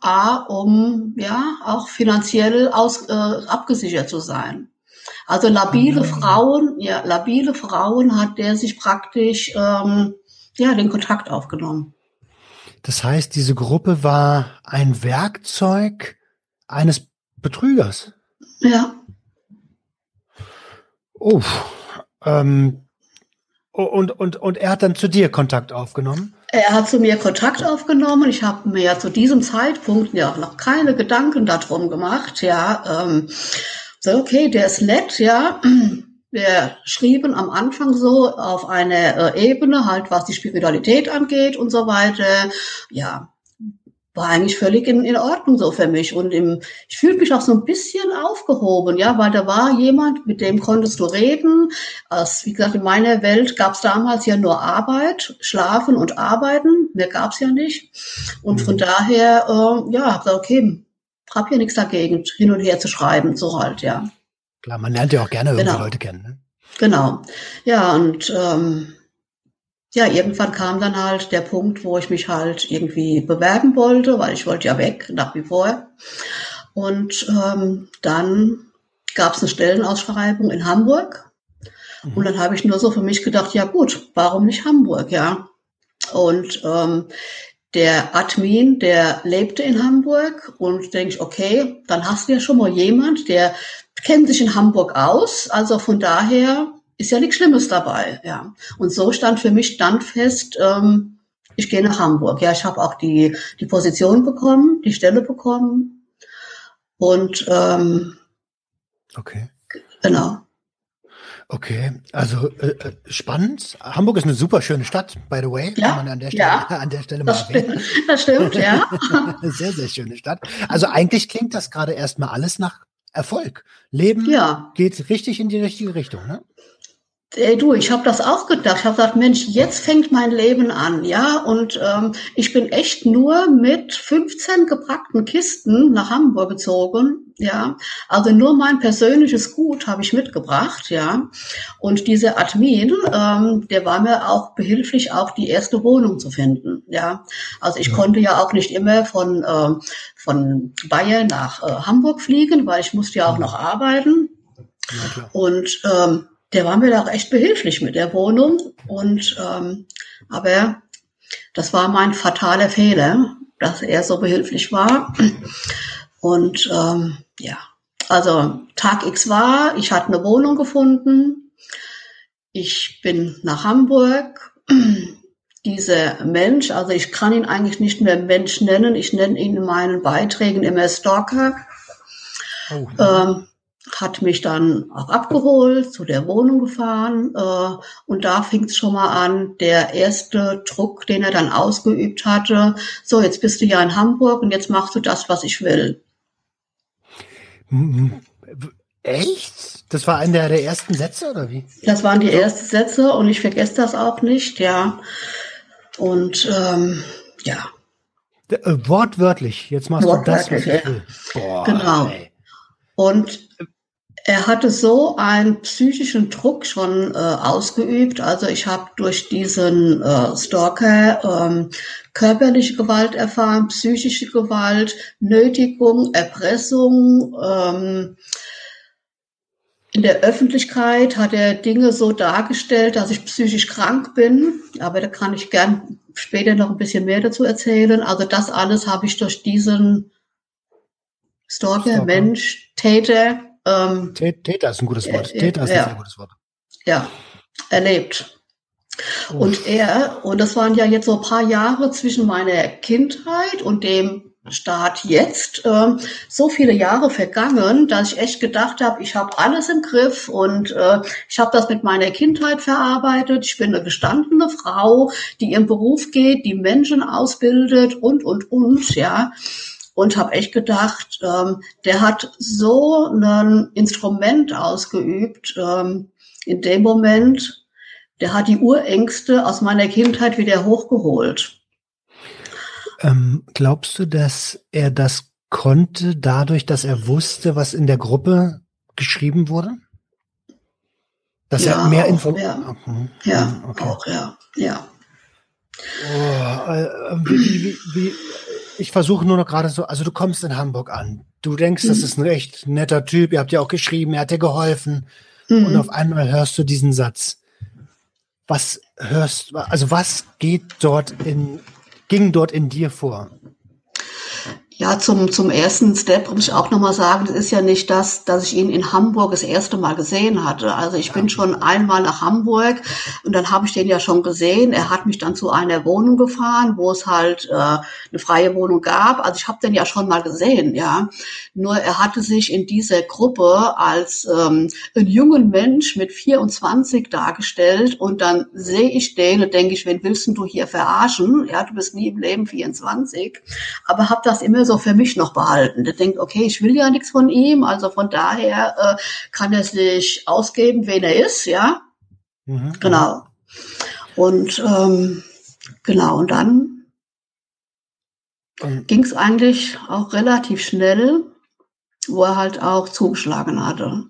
a, um ja auch finanziell aus, äh, abgesichert zu sein. Also labile mhm. Frauen, ja, labile Frauen hat der sich praktisch ähm, ja den Kontakt aufgenommen. Das heißt, diese Gruppe war ein Werkzeug eines Betrügers. Ja. Oh, ähm, und, und, und er hat dann zu dir Kontakt aufgenommen? Er hat zu mir Kontakt aufgenommen. Ich habe mir ja zu diesem Zeitpunkt ja auch noch keine Gedanken darum gemacht. Ja, ähm, so okay, der ist nett, ja. Wir schrieben am Anfang so auf eine äh, Ebene halt, was die Spiritualität angeht und so weiter. Ja, war eigentlich völlig in, in Ordnung so für mich. Und im, ich fühlte mich auch so ein bisschen aufgehoben, ja, weil da war jemand, mit dem konntest du reden. Als, wie gesagt, in meiner Welt gab es damals ja nur Arbeit, Schlafen und Arbeiten. Mehr gab es ja nicht. Und von mhm. daher, äh, ja, hab gesagt, okay, hab hier nichts dagegen, hin und her zu schreiben, so halt, ja. Klar, man lernt ja auch gerne genau. Leute kennen. Ne? Genau. Ja, und ähm, ja, irgendwann kam dann halt der Punkt, wo ich mich halt irgendwie bewerben wollte, weil ich wollte ja weg, nach wie vor. Und ähm, dann gab es eine Stellenausschreibung in Hamburg. Mhm. Und dann habe ich nur so für mich gedacht, ja gut, warum nicht Hamburg, ja? Und ähm, der Admin, der lebte in Hamburg und denke ich, okay, dann hast du ja schon mal jemand, der kennt sich in Hamburg aus. Also von daher ist ja nichts Schlimmes dabei, ja. Und so stand für mich dann fest, ähm, ich gehe nach Hamburg. Ja, ich habe auch die die Position bekommen, die Stelle bekommen und ähm, okay, genau. Okay, also äh, äh, spannend. Hamburg ist eine super schöne Stadt, by the way. Ja, kann man an der Stelle, ja, an der Stelle mal das erwähnen. Stimmt, das stimmt, ja. sehr, sehr schöne Stadt. Also eigentlich klingt das gerade erstmal alles nach Erfolg. Leben ja. geht richtig in die richtige Richtung, ne? Ey, du, ich habe das auch gedacht. Ich habe gesagt, Mensch, jetzt fängt mein Leben an, ja. Und ähm, ich bin echt nur mit 15 gepackten Kisten nach Hamburg gezogen, ja. Also nur mein persönliches Gut habe ich mitgebracht, ja. Und dieser Admin, ähm, der war mir auch behilflich, auch die erste Wohnung zu finden, ja. Also ich ja. konnte ja auch nicht immer von äh, von Bayern nach äh, Hamburg fliegen, weil ich musste ja auch noch arbeiten. Ja, und ähm, der war mir da auch echt behilflich mit der Wohnung. Und ähm, aber das war mein fataler Fehler, dass er so behilflich war. Und ähm, ja, also Tag X war, ich hatte eine Wohnung gefunden. Ich bin nach Hamburg. Dieser Mensch, also ich kann ihn eigentlich nicht mehr Mensch nennen, ich nenne ihn in meinen Beiträgen immer Stalker. Oh. Ähm, hat mich dann auch abgeholt, zu der Wohnung gefahren äh, und da fing es schon mal an, der erste Druck, den er dann ausgeübt hatte, so jetzt bist du ja in Hamburg und jetzt machst du das, was ich will. Echt? Das war einer der ersten Sätze oder wie? Das waren die ersten Sätze und ich vergesse das auch nicht, ja. Und ähm, ja. Äh, wortwörtlich, jetzt machst du das, was ich will. Boah, genau. Ey. Und er hatte so einen psychischen Druck schon äh, ausgeübt. Also ich habe durch diesen äh, Stalker ähm, körperliche Gewalt erfahren, psychische Gewalt, Nötigung, Erpressung. Ähm, in der Öffentlichkeit hat er Dinge so dargestellt, dass ich psychisch krank bin, aber da kann ich gern später noch ein bisschen mehr dazu erzählen. Also das alles habe ich durch diesen Stalker, Stalker. Mensch, Täter. Ähm, Täter ist ein gutes Wort. Täter ist ja, ein sehr gutes Wort. Ja, erlebt. Und er, und das waren ja jetzt so ein paar Jahre zwischen meiner Kindheit und dem Start jetzt, äh, so viele Jahre vergangen, dass ich echt gedacht habe, ich habe alles im Griff und äh, ich habe das mit meiner Kindheit verarbeitet. Ich bin eine gestandene Frau, die ihren Beruf geht, die Menschen ausbildet und, und, und, ja. Und habe echt gedacht, ähm, der hat so ein Instrument ausgeübt ähm, in dem Moment, der hat die Urängste aus meiner Kindheit wieder hochgeholt. Ähm, glaubst du, dass er das konnte, dadurch, dass er wusste, was in der Gruppe geschrieben wurde? Dass ja, er mehr Info. Ja, mhm. ja okay. auch, ja, ja. Oh, äh, wie, wie, wie, ich versuche nur noch gerade so, also du kommst in Hamburg an. Du denkst, mhm. das ist ein recht netter Typ, ihr habt ja auch geschrieben, er hat dir geholfen. Mhm. Und auf einmal hörst du diesen Satz was hörst, also was geht dort in, ging dort in dir vor? Ja, zum, zum ersten Step muss ich auch nochmal sagen, das ist ja nicht das, dass ich ihn in Hamburg das erste Mal gesehen hatte. Also ich bin schon einmal nach Hamburg und dann habe ich den ja schon gesehen. Er hat mich dann zu einer Wohnung gefahren, wo es halt äh, eine freie Wohnung gab. Also ich habe den ja schon mal gesehen, ja. Nur er hatte sich in dieser Gruppe als ähm, ein jungen Mensch mit 24 dargestellt und dann sehe ich den und denke ich, wen willst du hier verarschen? Ja, du bist nie im Leben 24. Aber habe das immer so so für mich noch behalten. Der denkt, okay, ich will ja nichts von ihm, also von daher äh, kann er sich ausgeben, wen er ist, ja. Mhm. Genau. Und ähm, genau, und dann mhm. ging es eigentlich auch relativ schnell, wo er halt auch zugeschlagen hatte.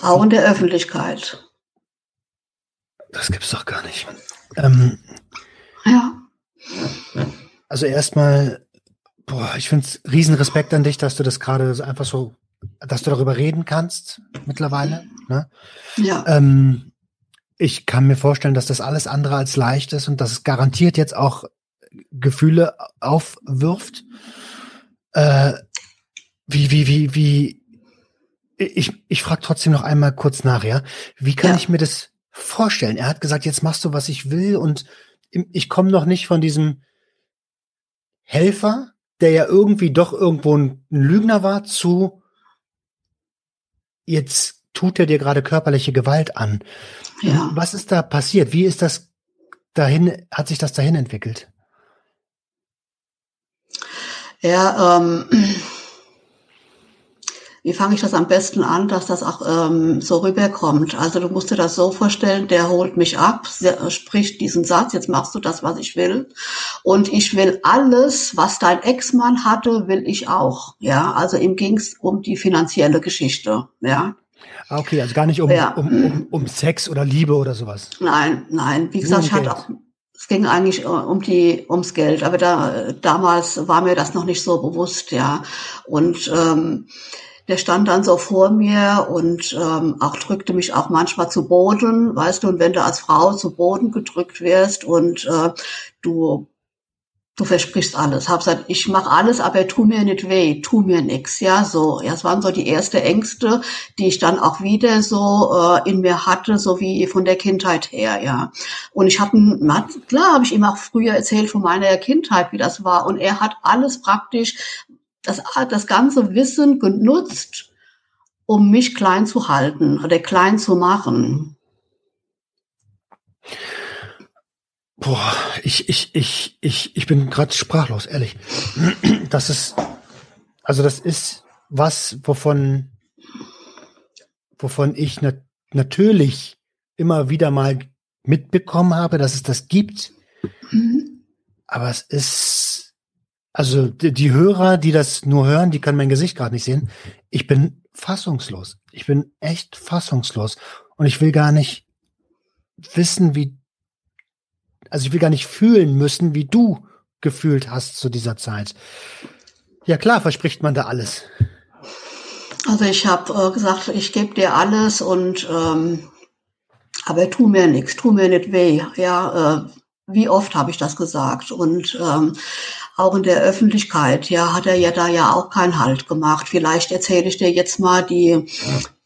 Auch in der Öffentlichkeit. Das gibt's doch gar nicht. Ähm, ja. Also erstmal, boah, ich finde es riesen Respekt an dich, dass du das gerade einfach so, dass du darüber reden kannst mittlerweile. Ne? Ja. Ähm, ich kann mir vorstellen, dass das alles andere als leicht ist und dass es garantiert jetzt auch Gefühle aufwirft. Äh, wie, wie, wie, wie, ich, ich frage trotzdem noch einmal kurz nach, ja. Wie kann ja. ich mir das vorstellen? Er hat gesagt, jetzt machst du, was ich will und ich komme noch nicht von diesem Helfer, der ja irgendwie doch irgendwo ein, Lügner war, zu jetzt tut er dir gerade körperliche Gewalt an. Ja. Was ist da passiert? Wie ist das dahin, hat sich das dahin entwickelt? Ja, ähm, wie fange ich das am besten an, dass das auch ähm, so rüberkommt? Also du musst dir das so vorstellen, der holt mich ab, spricht diesen Satz, jetzt machst du das, was ich will. Und ich will alles, was dein Ex-Mann hatte, will ich auch. Ja, also ihm ging es um die finanzielle Geschichte. Ja. Ah, okay, also gar nicht um, ja. um, um, um Sex oder Liebe oder sowas. Nein, nein. Wie gesagt, ich hatte auch es ging eigentlich äh, um die ums Geld, aber da damals war mir das noch nicht so bewusst, ja. Und ähm, der stand dann so vor mir und ähm, auch drückte mich auch manchmal zu Boden, weißt du, und wenn du als Frau zu Boden gedrückt wirst und äh, du du versprichst alles. Hab gesagt, ich mache alles, aber tu mir nicht weh, tu mir nix. Ja, so. Ja, es waren so die erste Ängste, die ich dann auch wieder so äh, in mir hatte, so wie von der Kindheit her. Ja, und ich habe, klar, habe ich ihm auch früher erzählt von meiner Kindheit, wie das war, und er hat alles praktisch, das, das ganze Wissen genutzt, um mich klein zu halten oder klein zu machen. Boah, ich, ich, ich, ich, ich bin gerade sprachlos, ehrlich. Das ist, also das ist was, wovon, wovon ich nat natürlich immer wieder mal mitbekommen habe, dass es das gibt. Mhm. Aber es ist, also die, die, Hörer, die das nur hören, die können mein Gesicht gerade nicht sehen. Ich bin fassungslos. Ich bin echt fassungslos. Und ich will gar nicht wissen, wie also ich will gar nicht fühlen müssen, wie du gefühlt hast zu dieser Zeit. Ja klar, verspricht man da alles. Also ich habe äh, gesagt, ich gebe dir alles und ähm, aber tu mir nichts, tu mir nicht weh. Ja, äh, wie oft habe ich das gesagt? Und ähm, auch in der Öffentlichkeit, ja, hat er ja da ja auch keinen Halt gemacht. Vielleicht erzähle ich dir jetzt mal die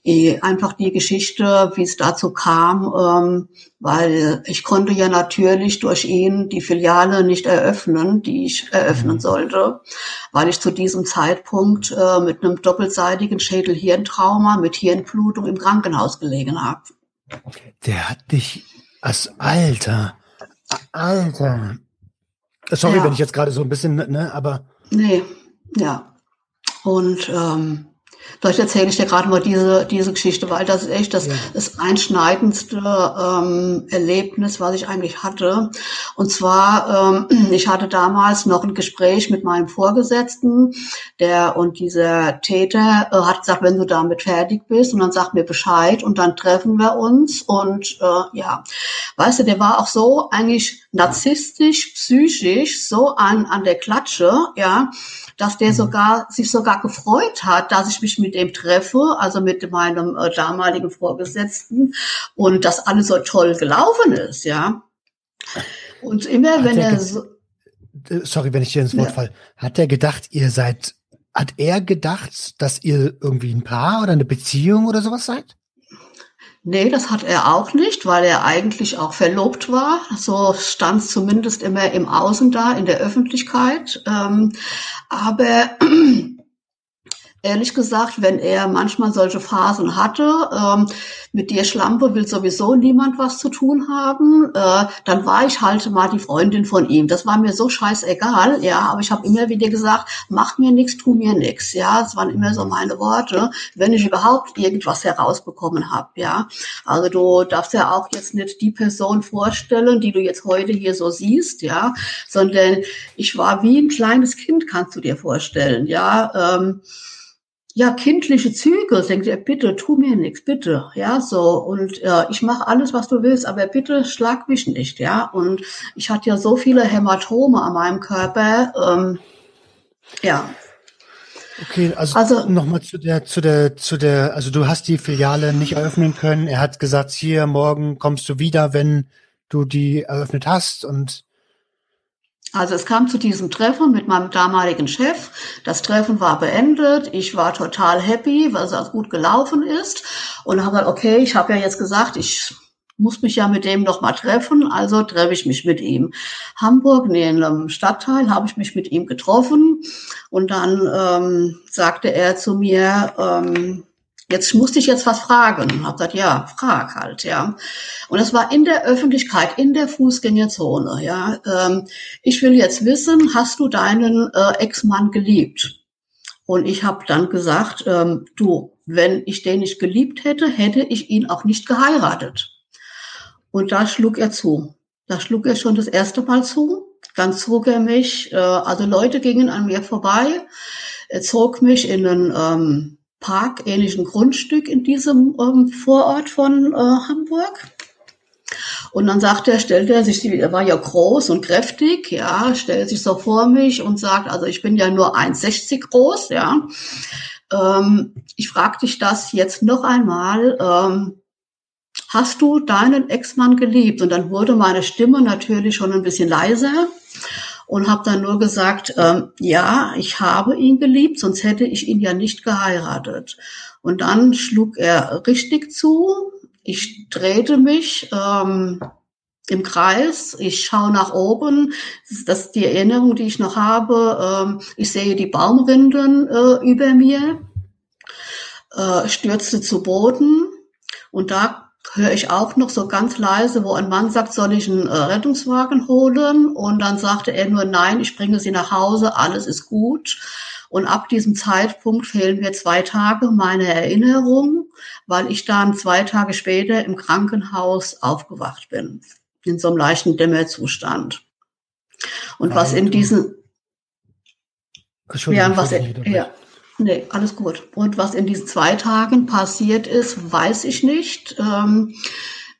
die, einfach die Geschichte, wie es dazu kam, ähm, weil ich konnte ja natürlich durch ihn die Filiale nicht eröffnen, die ich eröffnen mhm. sollte, weil ich zu diesem Zeitpunkt äh, mit einem doppelseitigen Schädel-Hirntrauma mit Hirnblutung im Krankenhaus gelegen habe. Der hat dich als Alter, Alter. Sorry, ja. wenn ich jetzt gerade so ein bisschen, ne, aber. Nee, ja. Und ähm, Vielleicht erzähle ich dir gerade mal diese, diese Geschichte, weil das ist echt das, ja. das einschneidendste ähm, Erlebnis, was ich eigentlich hatte. Und zwar, ähm, ich hatte damals noch ein Gespräch mit meinem Vorgesetzten, der und dieser Täter äh, hat gesagt, wenn du damit fertig bist und dann sag mir Bescheid und dann treffen wir uns. Und äh, ja, weißt du, der war auch so eigentlich narzisstisch, psychisch, so an, an der Klatsche, ja, dass der mhm. sogar sich sogar gefreut hat, dass ich mich mit ihm treffe, also mit meinem äh, damaligen Vorgesetzten und dass alles so toll gelaufen ist, ja. Und immer hat wenn er, so äh, sorry, wenn ich dir ins Wort ja. fall, hat er gedacht, ihr seid hat er gedacht, dass ihr irgendwie ein Paar oder eine Beziehung oder sowas seid? Nee, das hat er auch nicht, weil er eigentlich auch verlobt war. So stand es zumindest immer im Außen da, in der Öffentlichkeit. Ähm, aber ehrlich gesagt, wenn er manchmal solche Phasen hatte, ähm, mit dir Schlampe will sowieso niemand was zu tun haben, äh, dann war ich halt mal die Freundin von ihm. Das war mir so scheißegal, ja, aber ich habe immer wieder gesagt, mach mir nichts, tu mir nichts, ja, das waren immer so meine Worte, wenn ich überhaupt irgendwas herausbekommen habe, ja. Also du darfst ja auch jetzt nicht die Person vorstellen, die du jetzt heute hier so siehst, ja, sondern ich war wie ein kleines Kind, kannst du dir vorstellen, ja. Ähm, ja, kindliche Züge, denkt ihr, bitte, tu mir nichts, bitte, ja, so, und äh, ich mache alles, was du willst, aber bitte schlag mich nicht, ja, und ich hatte ja so viele Hämatome an meinem Körper, ähm, ja. Okay, also, also nochmal zu der, zu der, zu der, also du hast die Filiale nicht eröffnen können, er hat gesagt, hier, morgen kommst du wieder, wenn du die eröffnet hast. Und also es kam zu diesem Treffen mit meinem damaligen Chef. Das Treffen war beendet. Ich war total happy, weil es auch gut gelaufen ist. Und habe gesagt, okay, ich habe ja jetzt gesagt, ich muss mich ja mit dem noch mal treffen, also treffe ich mich mit ihm. Hamburg, nee, in einem Stadtteil, habe ich mich mit ihm getroffen und dann ähm, sagte er zu mir, ähm, Jetzt musste ich jetzt was fragen. Hab gesagt, ja, frag halt, ja. Und das war in der Öffentlichkeit, in der Fußgängerzone, ja. Ähm, ich will jetzt wissen, hast du deinen äh, Ex-Mann geliebt? Und ich habe dann gesagt, ähm, du, wenn ich den nicht geliebt hätte, hätte ich ihn auch nicht geheiratet. Und da schlug er zu. Da schlug er schon das erste Mal zu. Dann zog er mich, äh, also Leute gingen an mir vorbei. Er zog mich in einen ähm, parkähnlichen Grundstück in diesem ähm, Vorort von äh, Hamburg. Und dann sagt er, stellt er sich, er war ja groß und kräftig, ja, stellt sich so vor mich und sagt, also ich bin ja nur 1,60 groß, ja. Ähm, ich frage dich das jetzt noch einmal, ähm, hast du deinen Ex-Mann geliebt? Und dann wurde meine Stimme natürlich schon ein bisschen leiser. Und habe dann nur gesagt, ähm, ja, ich habe ihn geliebt, sonst hätte ich ihn ja nicht geheiratet. Und dann schlug er richtig zu. Ich drehte mich ähm, im Kreis, ich schaue nach oben. Das ist die Erinnerung, die ich noch habe. Ähm, ich sehe die Baumrinden äh, über mir, äh, stürzte zu Boden und da höre ich auch noch so ganz leise, wo ein Mann sagt, soll ich einen äh, Rettungswagen holen? Und dann sagte er nur, nein, ich bringe sie nach Hause, alles ist gut. Und ab diesem Zeitpunkt fehlen mir zwei Tage meine Erinnerung, weil ich dann zwei Tage später im Krankenhaus aufgewacht bin, in so einem leichten Dämmerzustand. Und was in diesen, ja, was, ja, Nee, alles gut. Und was in diesen zwei Tagen passiert ist, weiß ich nicht. Ähm,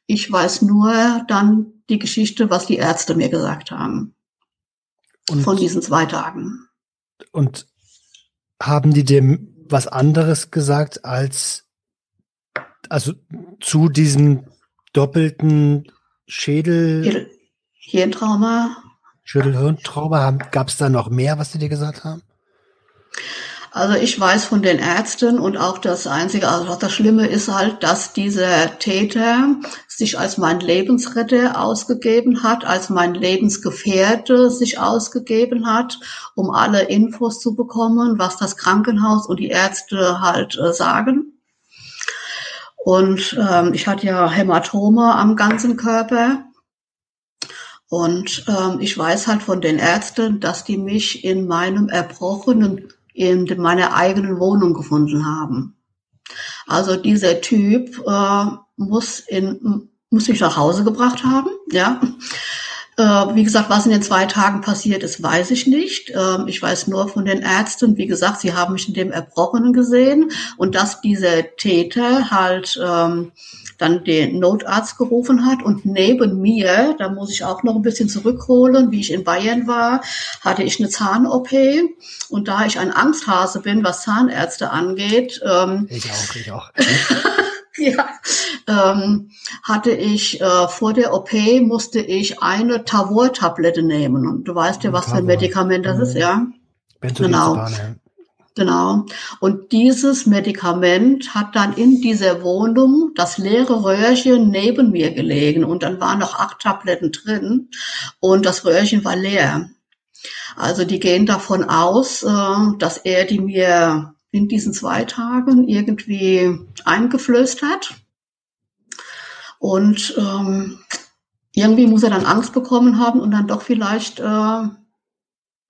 ich weiß nur dann die Geschichte, was die Ärzte mir gesagt haben. Und, von diesen zwei Tagen. Und haben die dem was anderes gesagt als, also zu diesem doppelten Schädel? Hirntrauma. Schädelhirntrauma, gab es da noch mehr, was sie dir gesagt haben? Also ich weiß von den Ärzten und auch das Einzige, also das Schlimme ist halt, dass dieser Täter sich als mein Lebensretter ausgegeben hat, als mein Lebensgefährte sich ausgegeben hat, um alle Infos zu bekommen, was das Krankenhaus und die Ärzte halt äh, sagen. Und ähm, ich hatte ja Hämatome am ganzen Körper. Und ähm, ich weiß halt von den Ärzten, dass die mich in meinem erbrochenen in meiner eigenen Wohnung gefunden haben. Also dieser Typ äh, muss in muss mich nach Hause gebracht haben, ja. Äh, wie gesagt, was in den zwei Tagen passiert ist, weiß ich nicht. Äh, ich weiß nur von den Ärzten, wie gesagt, sie haben mich in dem Erbrochenen gesehen und dass dieser Täter halt ähm, dann den Notarzt gerufen hat und neben mir, da muss ich auch noch ein bisschen zurückholen, wie ich in Bayern war, hatte ich eine Zahn-OP und da ich ein Angsthase bin, was Zahnärzte angeht. Ähm, ich auch, ich auch. ja, ähm, hatte ich äh, vor der OP musste ich eine Tavor-Tablette nehmen und du weißt ja, was für ein Medikament das ist, ja. Genau. Genau. Und dieses Medikament hat dann in dieser Wohnung das leere Röhrchen neben mir gelegen und dann waren noch acht Tabletten drin und das Röhrchen war leer. Also die gehen davon aus, äh, dass er die mir in diesen zwei Tagen irgendwie eingeflößt hat. Und ähm, irgendwie muss er dann Angst bekommen haben und dann doch vielleicht äh,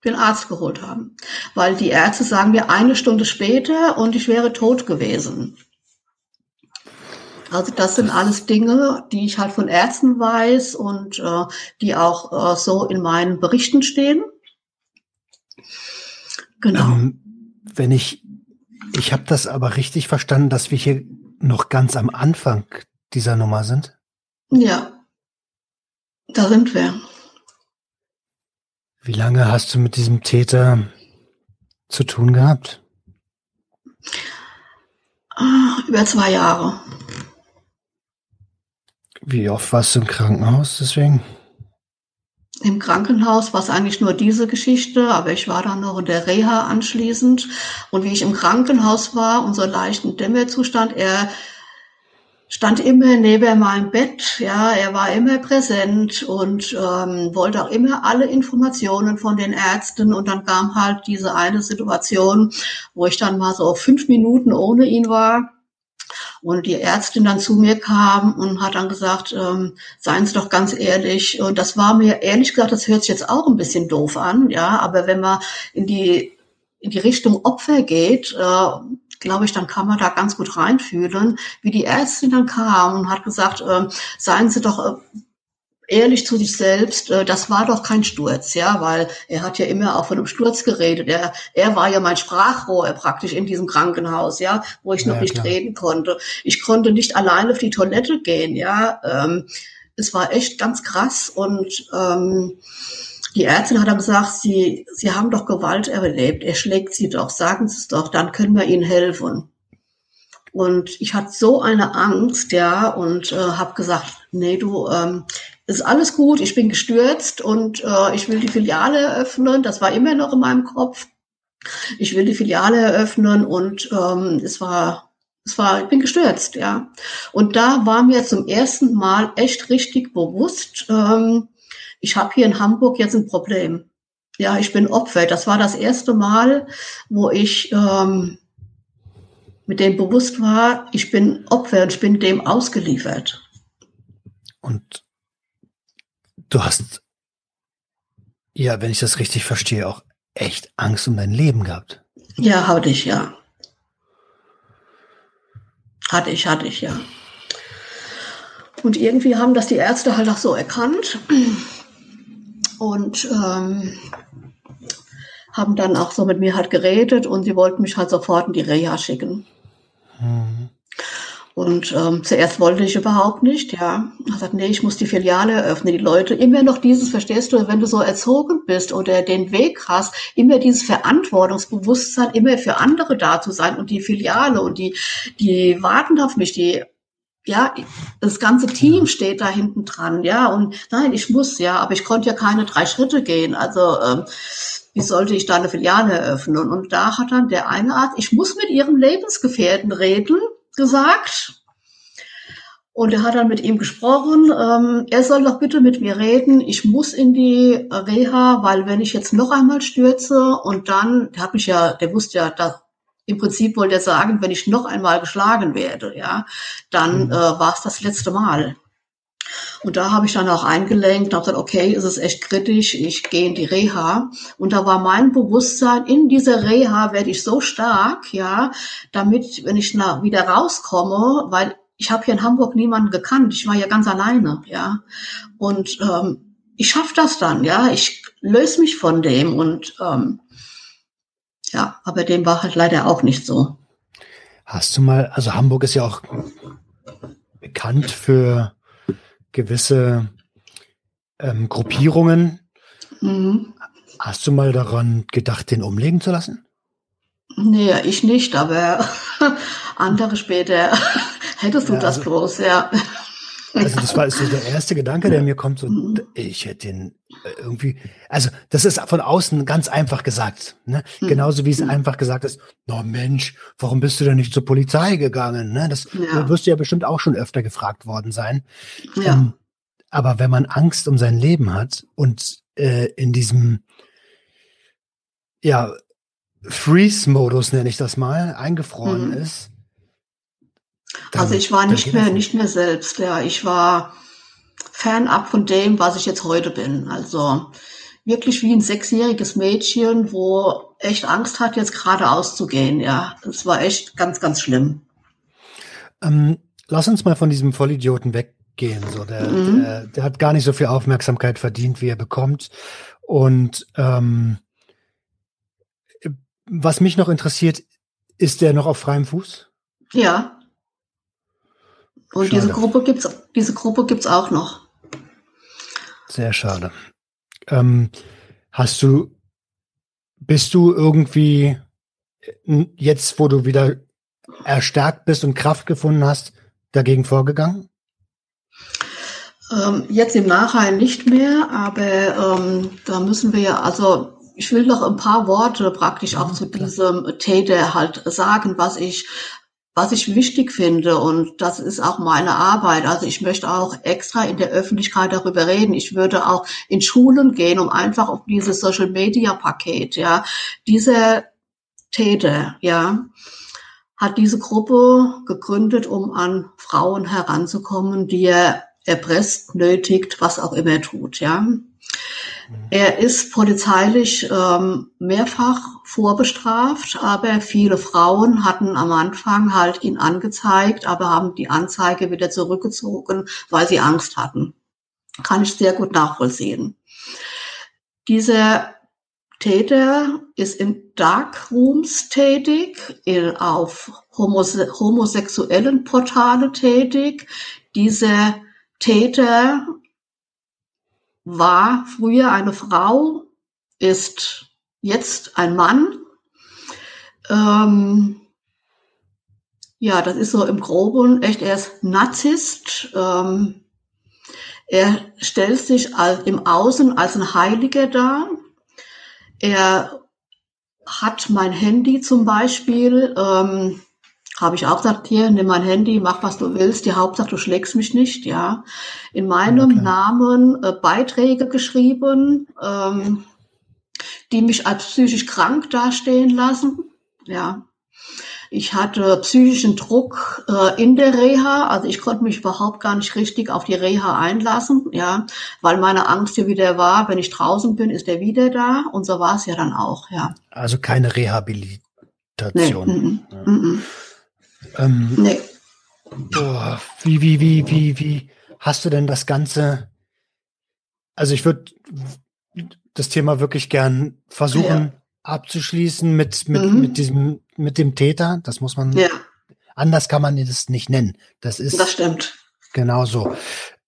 den Arzt geholt haben. Weil die Ärzte sagen mir eine Stunde später und ich wäre tot gewesen. Also das sind alles Dinge, die ich halt von Ärzten weiß und äh, die auch äh, so in meinen Berichten stehen. Genau. Ähm, wenn ich, ich habe das aber richtig verstanden, dass wir hier noch ganz am Anfang dieser Nummer sind. Ja, da sind wir. Wie lange hast du mit diesem Täter zu tun gehabt? Ah, über zwei Jahre. Wie oft warst du im Krankenhaus deswegen? Im Krankenhaus war es eigentlich nur diese Geschichte, aber ich war dann noch in der Reha anschließend. Und wie ich im Krankenhaus war, unser leichten Dämmerzustand, er stand immer neben meinem Bett, ja, er war immer präsent und ähm, wollte auch immer alle Informationen von den Ärzten und dann kam halt diese eine Situation, wo ich dann mal so fünf Minuten ohne ihn war und die Ärztin dann zu mir kam und hat dann gesagt, ähm, seien Sie doch ganz ehrlich. Und das war mir ehrlich gesagt, das hört sich jetzt auch ein bisschen doof an, ja, aber wenn man in die in die Richtung Opfer geht, äh, glaube ich, dann kann man da ganz gut reinfühlen, wie die Ärztin dann kam und hat gesagt, äh, seien Sie doch äh, ehrlich zu sich selbst, äh, das war doch kein Sturz, ja, weil er hat ja immer auch von einem Sturz geredet. Er, er war ja mein Sprachrohr praktisch in diesem Krankenhaus, ja, wo ich noch ja, nicht klar. reden konnte. Ich konnte nicht alleine auf die Toilette gehen, ja. Ähm, es war echt ganz krass und ähm, die Ärztin hat dann gesagt, Sie, Sie haben doch Gewalt erlebt, er schlägt Sie doch, sagen Sie es doch, dann können wir Ihnen helfen. Und ich hatte so eine Angst, ja, und äh, habe gesagt, nee, du, ähm, ist alles gut, ich bin gestürzt und äh, ich will die Filiale eröffnen. Das war immer noch in meinem Kopf. Ich will die Filiale eröffnen und ähm, es war, es war, ich bin gestürzt, ja. Und da war mir zum ersten Mal echt richtig bewusst, ähm, ich habe hier in Hamburg jetzt ein Problem. Ja, ich bin Opfer. Das war das erste Mal, wo ich ähm, mit dem bewusst war, ich bin Opfer und ich bin dem ausgeliefert. Und du hast, ja, wenn ich das richtig verstehe, auch echt Angst um dein Leben gehabt. Ja, hatte ich, ja. Hatte ich, hatte ich, ja. Und irgendwie haben das die Ärzte halt auch so erkannt und ähm, haben dann auch so mit mir halt geredet und sie wollten mich halt sofort in die Reha schicken. Mhm. Und ähm, zuerst wollte ich überhaupt nicht, ja. Ich gesagt, nee, ich muss die Filiale eröffnen. Die Leute immer noch dieses, verstehst du, wenn du so erzogen bist oder den Weg hast, immer dieses Verantwortungsbewusstsein, immer für andere da zu sein und die Filiale und die, die warten auf mich, die ja, das ganze Team steht da hinten dran, ja, und nein, ich muss, ja, aber ich konnte ja keine drei Schritte gehen, also ähm, wie sollte ich da eine Filiale eröffnen? Und da hat dann der eine Arzt, ich muss mit ihrem Lebensgefährten reden, gesagt. Und er hat dann mit ihm gesprochen, ähm, er soll doch bitte mit mir reden, ich muss in die Reha, weil wenn ich jetzt noch einmal stürze und dann, der hat mich ja, der wusste ja, dass im Prinzip wollte er sagen, wenn ich noch einmal geschlagen werde, ja, dann mhm. äh, war es das letzte Mal. Und da habe ich dann auch eingelenkt und habe gesagt, okay, ist es echt kritisch, ich gehe in die Reha. Und da war mein Bewusstsein, in dieser Reha werde ich so stark, ja, damit, wenn ich nach, wieder rauskomme, weil ich habe hier in Hamburg niemanden gekannt, ich war ja ganz alleine, ja. Und ähm, ich schaffe das dann, ja, ich löse mich von dem und ähm, ja, aber dem war halt leider auch nicht so. Hast du mal, also Hamburg ist ja auch bekannt für gewisse ähm, Gruppierungen. Mhm. Hast du mal daran gedacht, den umlegen zu lassen? Nee, ich nicht, aber andere später hättest du ja, das also, bloß, ja. Also das war so der erste Gedanke, der mir kommt, so, mhm. ich hätte den äh, irgendwie, also das ist von außen ganz einfach gesagt, ne? Mhm. Genauso wie es mhm. einfach gesagt ist, no Mensch, warum bist du denn nicht zur Polizei gegangen? Ne? Das ja. wirst du ja bestimmt auch schon öfter gefragt worden sein. Ja. Ähm, aber wenn man Angst um sein Leben hat und äh, in diesem ja Freeze-Modus nenne ich das mal, eingefroren mhm. ist, dann, also ich war nicht mehr, nicht mehr selbst, ja. Ich war fernab von dem, was ich jetzt heute bin. Also wirklich wie ein sechsjähriges Mädchen, wo echt Angst hat, jetzt geradeaus zu gehen, ja. Das war echt ganz, ganz schlimm. Ähm, lass uns mal von diesem Vollidioten weggehen. So, der, mhm. der, der, hat gar nicht so viel Aufmerksamkeit verdient, wie er bekommt. Und ähm, was mich noch interessiert, ist der noch auf freiem Fuß? Ja. Und schade. diese Gruppe gibt's, diese Gruppe gibt's auch noch. Sehr schade. Ähm, hast du, bist du irgendwie jetzt, wo du wieder erstärkt bist und Kraft gefunden hast, dagegen vorgegangen? Ähm, jetzt im Nachhinein nicht mehr, aber ähm, da müssen wir ja, also ich will noch ein paar Worte praktisch auch zu diesem Täter halt sagen, was ich was ich wichtig finde und das ist auch meine Arbeit. Also ich möchte auch extra in der Öffentlichkeit darüber reden. Ich würde auch in Schulen gehen, um einfach auf dieses Social Media Paket, ja, dieser Täter, ja, hat diese Gruppe gegründet, um an Frauen heranzukommen, die er erpresst, nötigt, was auch immer tut, ja. Er ist polizeilich ähm, mehrfach vorbestraft, aber viele Frauen hatten am Anfang halt ihn angezeigt, aber haben die Anzeige wieder zurückgezogen, weil sie Angst hatten. Kann ich sehr gut nachvollziehen. Dieser Täter ist in Darkrooms tätig, auf homose homosexuellen Portale tätig. Dieser Täter war früher eine Frau, ist jetzt ein Mann. Ähm, ja, das ist so im Groben echt, er ist Narzisst. Ähm, Er stellt sich als, im Außen als ein Heiliger dar. Er hat mein Handy zum Beispiel, ähm, habe ich auch gesagt, hier, nimm mein Handy, mach was du willst, die Hauptsache du schlägst mich nicht, ja. In meinem ja, Namen äh, Beiträge geschrieben, ähm, die mich als psychisch krank dastehen lassen, ja. Ich hatte psychischen Druck äh, in der Reha, also ich konnte mich überhaupt gar nicht richtig auf die Reha einlassen, ja, weil meine Angst ja wieder war, wenn ich draußen bin, ist er wieder da und so war es ja dann auch, ja. Also keine Rehabilitation. Nee, mm, mm, ja. mm, ähm, nee. Boah, wie, wie, wie, wie, wie hast du denn das Ganze? Also ich würde das Thema wirklich gern versuchen, ja abzuschließen mit, mit, mhm. mit diesem, mit dem Täter. Das muss man, ja. anders kann man das nicht nennen. Das ist. Das stimmt. Genau so.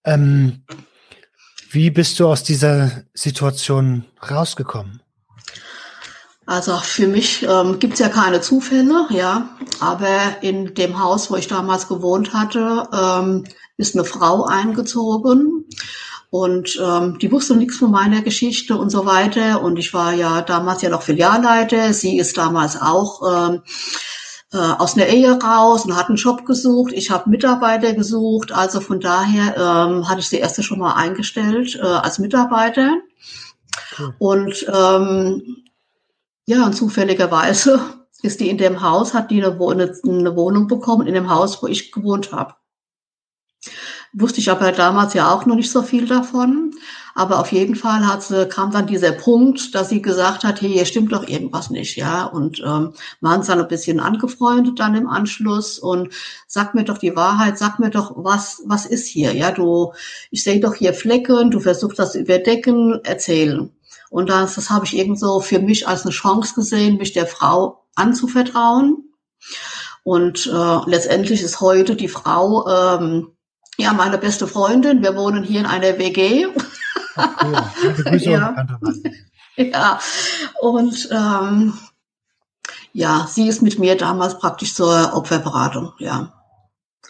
Ähm, wie bist du aus dieser Situation rausgekommen? Also für mich ähm, gibt es ja keine Zufälle, ja. Aber in dem Haus, wo ich damals gewohnt hatte, ähm, ist eine Frau eingezogen. Und ähm, die wusste nichts von meiner Geschichte und so weiter. Und ich war ja damals ja noch Filialleiter. Sie ist damals auch ähm, äh, aus einer Ehe raus und hat einen Job gesucht. Ich habe Mitarbeiter gesucht. Also von daher ähm, hatte ich sie erste schon mal eingestellt äh, als Mitarbeiter. Und ähm, ja, und zufälligerweise ist die in dem Haus, hat die eine, Wohnung bekommen in dem Haus, wo ich gewohnt habe. Wusste ich aber damals ja auch noch nicht so viel davon. Aber auf jeden Fall hat sie, kam dann dieser Punkt, dass sie gesagt hat, hey, hier stimmt doch irgendwas nicht, ja. Und ähm, waren dann ein bisschen angefreundet dann im Anschluss und sag mir doch die Wahrheit, sag mir doch, was, was ist hier? Ja, du, ich sehe doch hier Flecken, du versuchst das zu überdecken, erzählen. Und das, das habe ich irgendwo für mich als eine Chance gesehen, mich der Frau anzuvertrauen. Und äh, letztendlich ist heute die Frau ähm, ja, meine beste Freundin. Wir wohnen hier in einer WG. Ach, cool. ja. ja, und ähm, ja, sie ist mit mir damals praktisch zur Opferberatung, ja.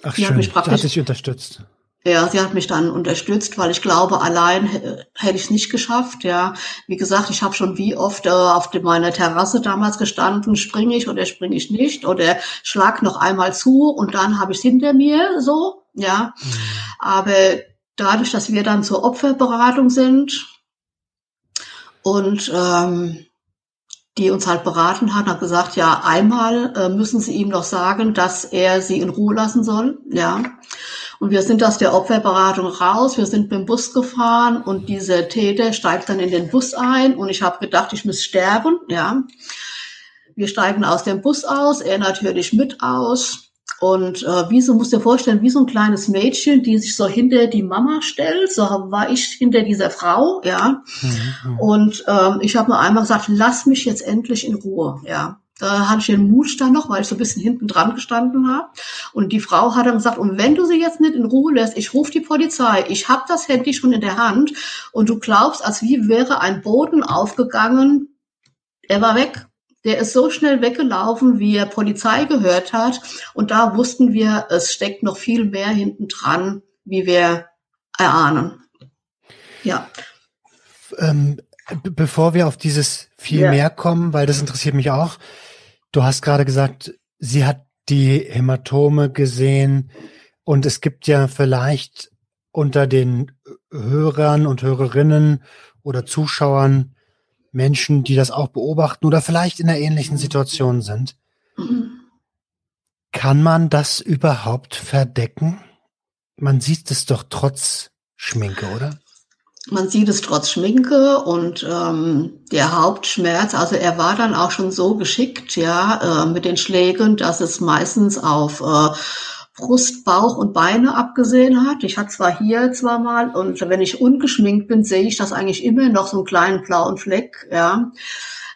Ach sie schön, hat mich praktisch, hat dich unterstützt. Ja, sie hat mich dann unterstützt, weil ich glaube, allein hätte ich es nicht geschafft. Ja, wie gesagt, ich habe schon wie oft äh, auf meiner Terrasse damals gestanden, springe ich oder springe ich nicht oder schlag noch einmal zu und dann habe ich es hinter mir so. Ja, mhm. aber dadurch, dass wir dann zur Opferberatung sind und ähm, die uns halt beraten hat, hat gesagt, ja, einmal äh, müssen Sie ihm noch sagen, dass er Sie in Ruhe lassen soll. Ja. Und wir sind aus der Opferberatung raus, wir sind mit dem Bus gefahren und dieser Täter steigt dann in den Bus ein und ich habe gedacht, ich muss sterben, ja. Wir steigen aus dem Bus aus, er natürlich mit aus. Und äh, wie so, musst dir vorstellen, wie so ein kleines Mädchen, die sich so hinter die Mama stellt, so war ich hinter dieser Frau, ja. Mhm. Und ähm, ich habe nur einmal gesagt, lass mich jetzt endlich in Ruhe, ja. Da hatte ich den Mut dann noch, weil ich so ein bisschen hinten dran gestanden habe. Und die Frau hat dann gesagt, und wenn du sie jetzt nicht in Ruhe lässt, ich rufe die Polizei, ich habe das Handy schon in der Hand und du glaubst, als wie wäre ein Boden aufgegangen, er war weg. Der ist so schnell weggelaufen, wie er Polizei gehört hat. Und da wussten wir, es steckt noch viel mehr hinten dran, wie wir erahnen. Ja. Ähm, bevor wir auf dieses viel ja. mehr kommen, weil das interessiert mich auch, Du hast gerade gesagt, sie hat die Hämatome gesehen und es gibt ja vielleicht unter den Hörern und Hörerinnen oder Zuschauern Menschen, die das auch beobachten oder vielleicht in einer ähnlichen Situation sind. Kann man das überhaupt verdecken? Man sieht es doch trotz Schminke, oder? Man sieht es trotz Schminke und ähm, der Hauptschmerz, also er war dann auch schon so geschickt, ja, äh, mit den Schlägen, dass es meistens auf äh, Brust, Bauch und Beine abgesehen hat. Ich hatte zwar hier zwar mal und wenn ich ungeschminkt bin, sehe ich das eigentlich immer noch so einen kleinen blauen Fleck, ja.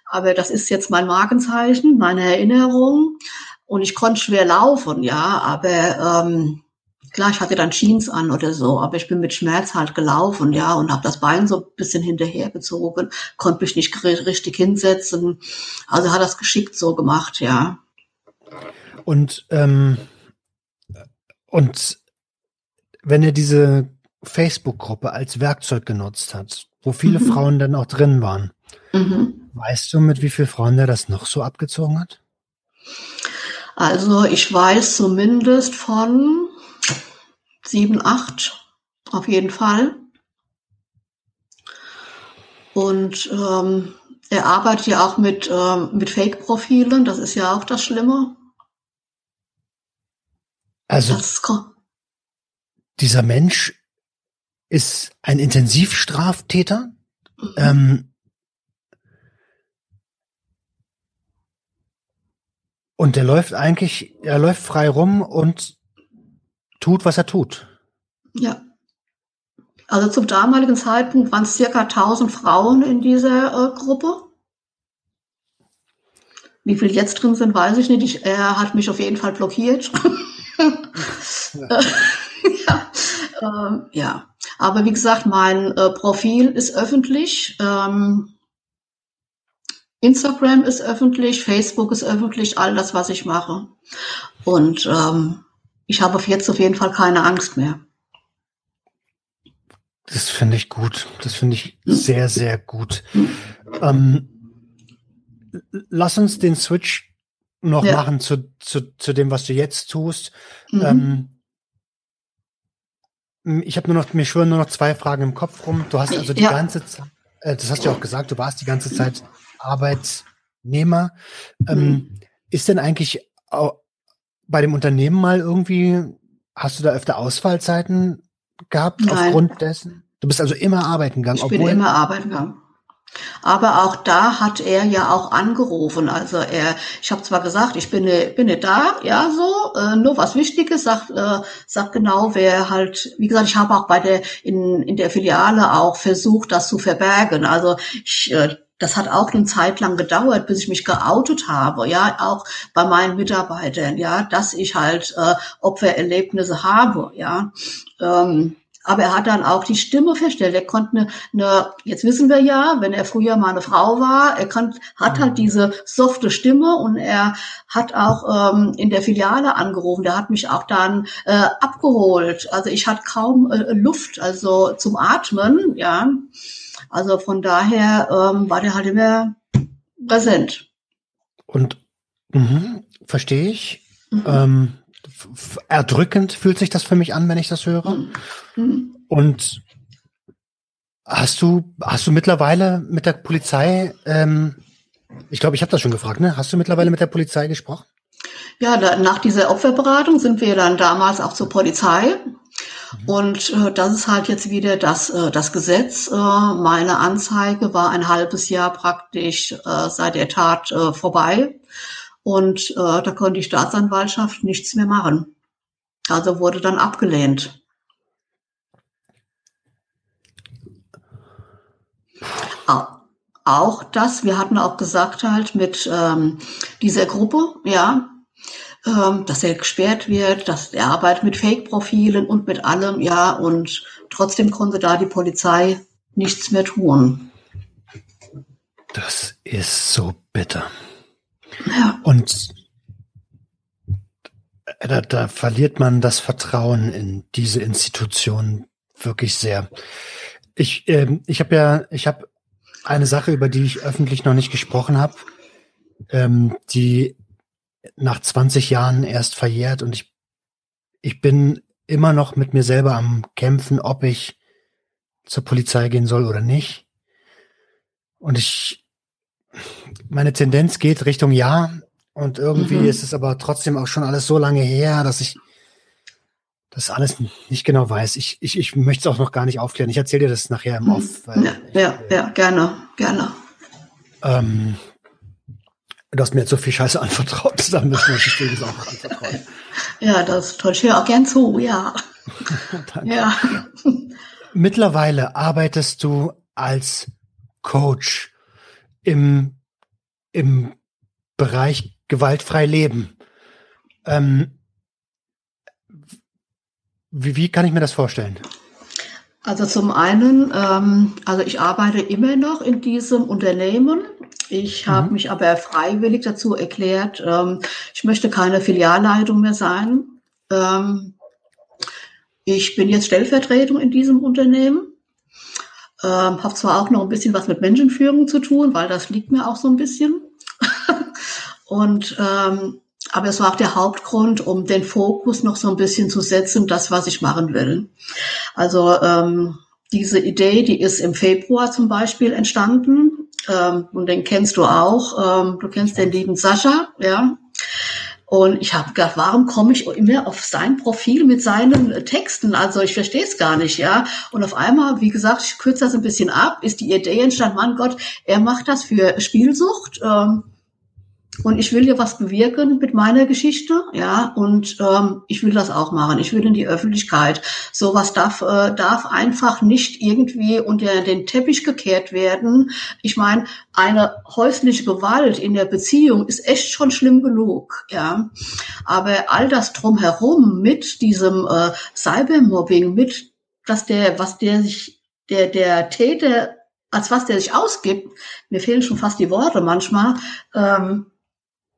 Aber das ist jetzt mein Markenzeichen, meine Erinnerung. Und ich konnte schwer laufen, ja, aber ähm, Klar, ich hatte dann Jeans an oder so, aber ich bin mit Schmerz halt gelaufen, ja, und habe das Bein so ein bisschen hinterhergezogen, konnte mich nicht richtig hinsetzen. Also hat das geschickt so gemacht, ja. Und ähm, und wenn ihr diese Facebook-Gruppe als Werkzeug genutzt hat, wo viele mhm. Frauen dann auch drin waren. Mhm. Weißt du, mit wie vielen Frauen der das noch so abgezogen hat? Also ich weiß zumindest von sieben, acht auf jeden Fall. Und ähm, er arbeitet ja auch mit, ähm, mit Fake-Profilen, das ist ja auch das Schlimme. Also dieser Mensch ist ein Intensivstraftäter. Mhm. Ähm, und er läuft eigentlich, er läuft frei rum und tut, was er tut. Ja. Also zum damaligen Zeitpunkt waren es circa 1000 Frauen in dieser äh, Gruppe. Wie viel jetzt drin sind, weiß ich nicht. Ich, er hat mich auf jeden Fall blockiert. ja. ja. Ähm, ja. Aber wie gesagt, mein äh, Profil ist öffentlich. Ähm, Instagram ist öffentlich, Facebook ist öffentlich, all das, was ich mache. Und ähm, ich habe jetzt auf jeden Fall keine Angst mehr. Das finde ich gut. Das finde ich sehr, sehr gut. Ähm, lass uns den Switch noch ja. machen zu, zu, zu dem, was du jetzt tust. Mhm. Ähm, ich habe nur noch, mir schwören nur noch zwei Fragen im Kopf rum. Du hast also die ja. ganze Zeit, äh, das hast du ja auch gesagt, du warst die ganze Zeit Arbeitnehmer. Ähm, mhm. Ist denn eigentlich auch bei dem Unternehmen mal irgendwie, hast du da öfter Ausfallzeiten gehabt Nein. aufgrund dessen? Du bist also immer arbeiten gegangen. Ich bin immer arbeiten gegangen. Aber auch da hat er ja auch angerufen. Also er, ich habe zwar gesagt, ich bin, bin da, ja so, äh, nur was Wichtiges, sagt, äh, sagt genau, wer halt, wie gesagt, ich habe auch bei der in, in der Filiale auch versucht, das zu verbergen. Also ich, äh, das hat auch eine Zeit lang gedauert, bis ich mich geoutet habe, ja, auch bei meinen Mitarbeitern, ja, dass ich halt äh, Opfererlebnisse habe, ja. Ähm, aber er hat dann auch die Stimme verstellt. Er konnte eine, eine jetzt wissen wir ja, wenn er früher mal eine Frau war, er kann, hat halt mhm. diese softe Stimme und er hat auch ähm, in der Filiale angerufen. Der hat mich auch dann äh, abgeholt. Also ich hatte kaum äh, Luft, also zum Atmen, ja. Also von daher ähm, war der halt immer präsent. Und mh, verstehe ich. Mhm. Ähm, erdrückend fühlt sich das für mich an, wenn ich das höre. Mhm. Und hast du, hast du mittlerweile mit der Polizei, ähm, ich glaube, ich habe das schon gefragt, ne? Hast du mittlerweile mit der Polizei gesprochen? Ja, da, nach dieser Opferberatung sind wir dann damals auch zur Polizei. Mhm. Und äh, das ist halt jetzt wieder das, äh, das Gesetz. Äh, meine Anzeige war ein halbes Jahr praktisch äh, seit der Tat äh, vorbei. Und äh, da konnte die Staatsanwaltschaft nichts mehr machen. Also wurde dann abgelehnt. Auch das, wir hatten auch gesagt halt mit ähm, dieser Gruppe, ja, ähm, dass er gesperrt wird, dass er arbeitet mit Fake-Profilen und mit allem, ja, und trotzdem konnte da die Polizei nichts mehr tun. Das ist so bitter. Ja. Und da, da verliert man das Vertrauen in diese Institution wirklich sehr. Ich, äh, ich habe ja, ich habe eine Sache, über die ich öffentlich noch nicht gesprochen habe, ähm, die nach 20 Jahren erst verjährt und ich, ich bin immer noch mit mir selber am Kämpfen, ob ich zur Polizei gehen soll oder nicht. Und ich meine Tendenz geht Richtung Ja. Und irgendwie mhm. ist es aber trotzdem auch schon alles so lange her, dass ich das alles nicht genau weiß. Ich, ich, ich möchte es auch noch gar nicht aufklären. Ich erzähle dir das nachher im Off. ja, ich, ja, äh, ja, gerne, gerne. Ähm, du hast mir jetzt so viel Scheiße anvertraut, dann müssen wir das auch anvertrauen. Ja, das. Ich höre auch gern zu, ja. ja. Mittlerweile arbeitest du als Coach im, im Bereich gewaltfrei leben. Ähm, wie, wie kann ich mir das vorstellen? Also zum einen, ähm, also ich arbeite immer noch in diesem Unternehmen. Ich habe mhm. mich aber freiwillig dazu erklärt, ähm, ich möchte keine Filialleitung mehr sein. Ähm, ich bin jetzt Stellvertretung in diesem Unternehmen. Ähm, habe zwar auch noch ein bisschen was mit Menschenführung zu tun, weil das liegt mir auch so ein bisschen. Und ähm, aber es war auch der Hauptgrund, um den Fokus noch so ein bisschen zu setzen, das, was ich machen will. Also ähm, diese Idee, die ist im Februar zum Beispiel entstanden. Ähm, und den kennst du auch. Ähm, du kennst den lieben Sascha, ja. Und ich habe gedacht, warum komme ich immer auf sein Profil mit seinen Texten? Also ich verstehe es gar nicht, ja. Und auf einmal, wie gesagt, ich kürze das ein bisschen ab, ist die Idee entstanden, Mann Gott, er macht das für Spielsucht. Ähm, und ich will hier was bewirken mit meiner Geschichte, ja, und ähm, ich will das auch machen. Ich will in die Öffentlichkeit. Sowas darf, äh, darf einfach nicht irgendwie unter den Teppich gekehrt werden. Ich meine, eine häusliche Gewalt in der Beziehung ist echt schon schlimm genug, ja. Aber all das drumherum mit diesem äh, Cybermobbing, mit dass der, was der sich, der, der Täter, als was der sich ausgibt, mir fehlen schon fast die Worte manchmal, ähm,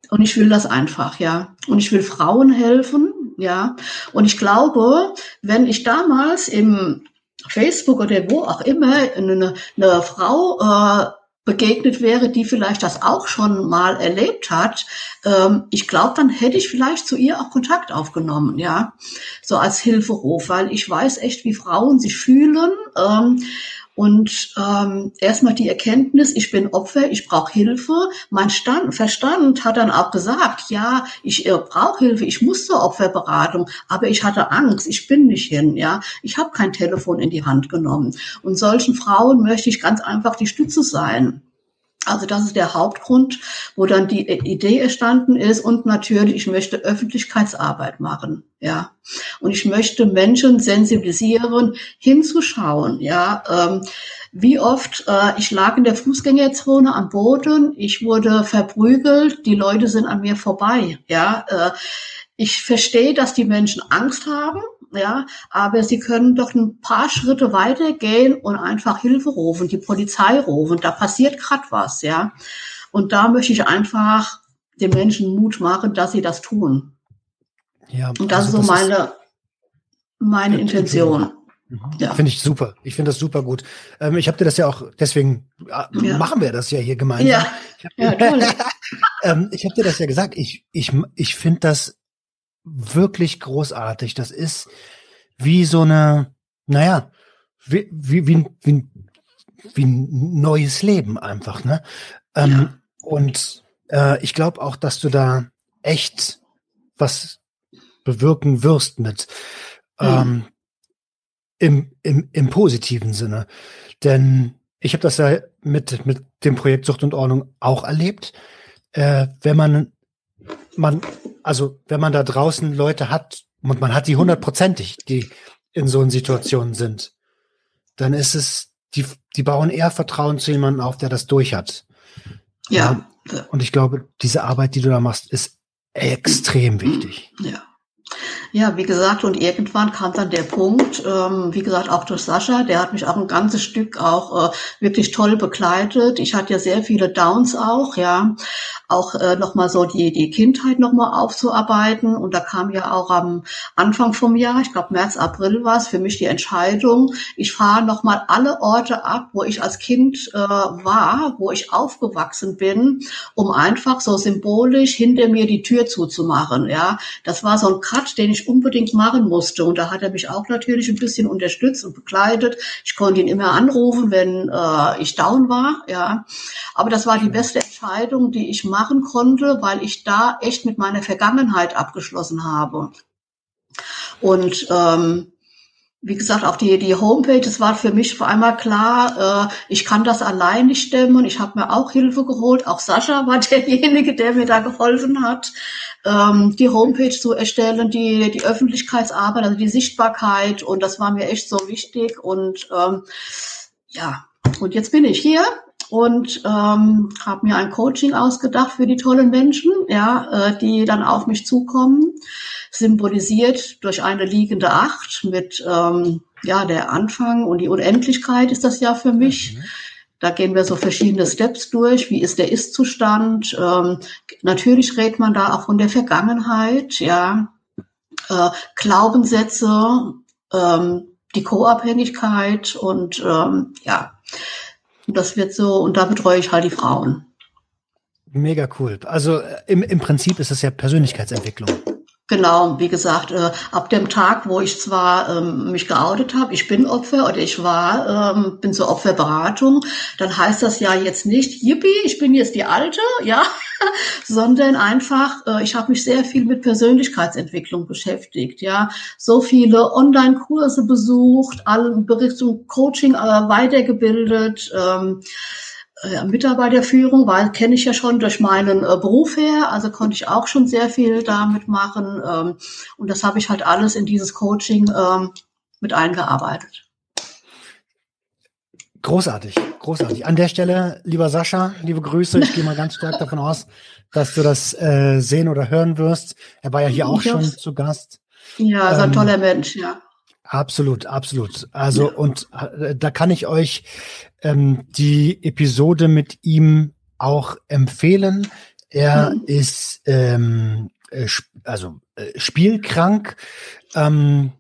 und ich will das einfach, ja. Und ich will Frauen helfen, ja. Und ich glaube, wenn ich damals im Facebook oder wo auch immer eine, eine Frau äh, begegnet wäre, die vielleicht das auch schon mal erlebt hat, ähm, ich glaube, dann hätte ich vielleicht zu ihr auch Kontakt aufgenommen, ja, so als Hilferuf, weil ich weiß echt, wie Frauen sich fühlen. Ähm, und ähm, erstmal die Erkenntnis, ich bin Opfer, ich brauche Hilfe. Mein Stand, Verstand hat dann auch gesagt, ja, ich äh, brauche Hilfe, ich muss zur Opferberatung, aber ich hatte Angst, ich bin nicht hin, ja, ich habe kein Telefon in die Hand genommen. Und solchen Frauen möchte ich ganz einfach die Stütze sein. Also das ist der Hauptgrund, wo dann die Idee entstanden ist. Und natürlich, ich möchte Öffentlichkeitsarbeit machen, ja. Und ich möchte Menschen sensibilisieren, hinzuschauen, ja. Ähm, wie oft, äh, ich lag in der Fußgängerzone am Boden, ich wurde verprügelt, die Leute sind an mir vorbei, ja. Äh, ich verstehe, dass die Menschen Angst haben, ja, aber sie können doch ein paar Schritte weitergehen und einfach Hilfe rufen, die Polizei rufen. Da passiert gerade was, ja. Und da möchte ich einfach den Menschen Mut machen, dass sie das tun. Ja. Und das also ist so das meine, meine Intention. Mhm. Ja. Finde ich super. Ich finde das super gut. Ähm, ich habe dir das ja auch, deswegen äh, ja. machen wir das ja hier gemeinsam. Ja, ich habe ja, ähm, hab dir das ja gesagt. Ich, ich, ich finde das wirklich großartig. Das ist wie so eine, naja, wie, wie, wie, wie, wie ein neues Leben einfach, ne? Ähm, ja. Und äh, ich glaube auch, dass du da echt was bewirken wirst mit mhm. ähm, im, im, im positiven Sinne. Denn ich habe das ja mit, mit dem Projekt Sucht und Ordnung auch erlebt. Äh, wenn man man, also wenn man da draußen Leute hat und man hat die hundertprozentig, die in so Situationen sind, dann ist es, die, die bauen eher Vertrauen zu jemandem auf, der das durch hat. Ja. ja. Und ich glaube, diese Arbeit, die du da machst, ist extrem wichtig. Ja. Ja, wie gesagt, und irgendwann kam dann der Punkt, ähm, wie gesagt, auch durch Sascha, der hat mich auch ein ganzes Stück auch äh, wirklich toll begleitet. Ich hatte ja sehr viele Downs auch, ja, auch äh, nochmal so die, die Kindheit nochmal aufzuarbeiten. Und da kam ja auch am Anfang vom Jahr, ich glaube März, April war es, für mich die Entscheidung, ich fahre nochmal alle Orte ab, wo ich als Kind äh, war, wo ich aufgewachsen bin, um einfach so symbolisch hinter mir die Tür zuzumachen, ja. Das war so ein Cut, den ich unbedingt machen musste. Und da hat er mich auch natürlich ein bisschen unterstützt und begleitet. Ich konnte ihn immer anrufen, wenn äh, ich down war. Ja, aber das war die beste Entscheidung, die ich machen konnte, weil ich da echt mit meiner Vergangenheit abgeschlossen habe. Und ähm, wie gesagt, auch die, die Homepage, das war für mich vor einmal klar, äh, ich kann das allein nicht stemmen. Ich habe mir auch Hilfe geholt. Auch Sascha war derjenige, der mir da geholfen hat, ähm, die Homepage zu erstellen, die, die Öffentlichkeitsarbeit, also die Sichtbarkeit. Und das war mir echt so wichtig. Und ähm, ja, und jetzt bin ich hier und ähm, habe mir ein Coaching ausgedacht für die tollen Menschen, ja, äh, die dann auf mich zukommen symbolisiert durch eine liegende Acht mit ähm, ja der Anfang und die Unendlichkeit ist das ja für mich. Mhm. Da gehen wir so verschiedene Steps durch. Wie ist der Ist-Zustand? Ähm, natürlich redet man da auch von der Vergangenheit, ja. Äh, Glaubenssätze, ähm, die Co-Abhängigkeit und ähm, ja, und das wird so, und da betreue ich halt die Frauen. Mega cool. Also äh, im, im Prinzip ist es ja Persönlichkeitsentwicklung. Genau, wie gesagt, äh, ab dem Tag, wo ich zwar ähm, mich geoutet habe, ich bin Opfer oder ich war, ähm, bin zur Opferberatung, dann heißt das ja jetzt nicht, yippie, ich bin jetzt die Alte, ja, sondern einfach, äh, ich habe mich sehr viel mit Persönlichkeitsentwicklung beschäftigt, ja, so viele Online-Kurse besucht, alle Richtung Coaching äh, weitergebildet. Ähm, äh, Mitarbeiterführung, weil kenne ich ja schon durch meinen äh, Beruf her, also konnte ich auch schon sehr viel damit machen ähm, und das habe ich halt alles in dieses Coaching ähm, mit eingearbeitet. Großartig, großartig. An der Stelle, lieber Sascha, liebe Grüße. Ich gehe mal ganz stark davon aus, dass du das äh, sehen oder hören wirst. Er war ja hier auch schon zu Gast. Ja, ist ein ähm, toller Mensch, ja. Absolut, absolut. Also ja. und äh, da kann ich euch ähm, die Episode mit ihm auch empfehlen. Er mhm. ist ähm, äh, also äh, spielkrank, ähm,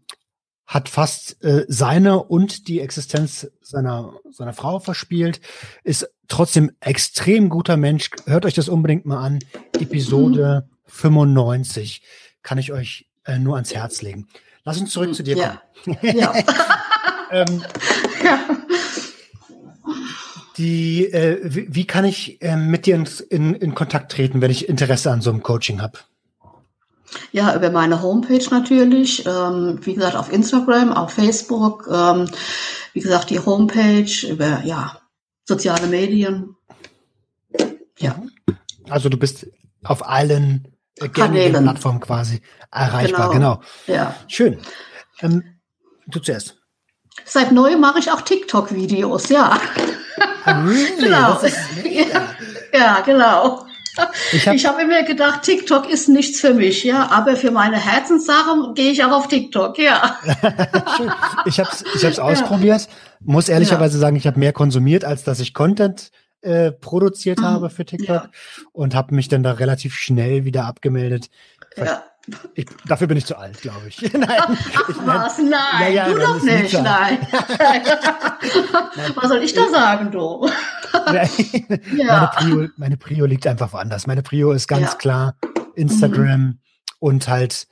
hat fast äh, seine und die Existenz seiner seiner Frau verspielt, ist trotzdem extrem guter Mensch. Hört euch das unbedingt mal an. Episode mhm. 95 kann ich euch äh, nur ans Herz legen. Lass uns zurück zu dir ja. kommen. Ja. ähm, ja. Die, äh, wie, wie, kann ich äh, mit dir in, in, in, Kontakt treten, wenn ich Interesse an so einem Coaching habe? Ja, über meine Homepage natürlich. Ähm, wie gesagt, auf Instagram, auf Facebook. Ähm, wie gesagt, die Homepage über ja soziale Medien. Ja. Also du bist auf allen Kanälen. Plattformen quasi erreichbar. Genau. genau. Ja. Schön. Ähm, du zuerst. Seit neuem mache ich auch TikTok-Videos, ja. Really? genau. ja, genau. Ich habe hab immer gedacht, TikTok ist nichts für mich, ja, aber für meine Herzenssache gehe ich auch auf TikTok, ja. ich habe es ich hab's ausprobiert, muss ehrlicherweise ja. sagen, ich habe mehr konsumiert, als dass ich Content äh, produziert mhm. habe für TikTok ja. und habe mich dann da relativ schnell wieder abgemeldet. Ja. Ich, dafür bin ich zu alt, glaube ich. nein, Ach, ich, was? Nein, ja, ja, du doch nicht, nein. was soll ich da sagen, du? ja. meine, Prio, meine Prio liegt einfach woanders. Meine Prio ist ganz klar Instagram mhm. und halt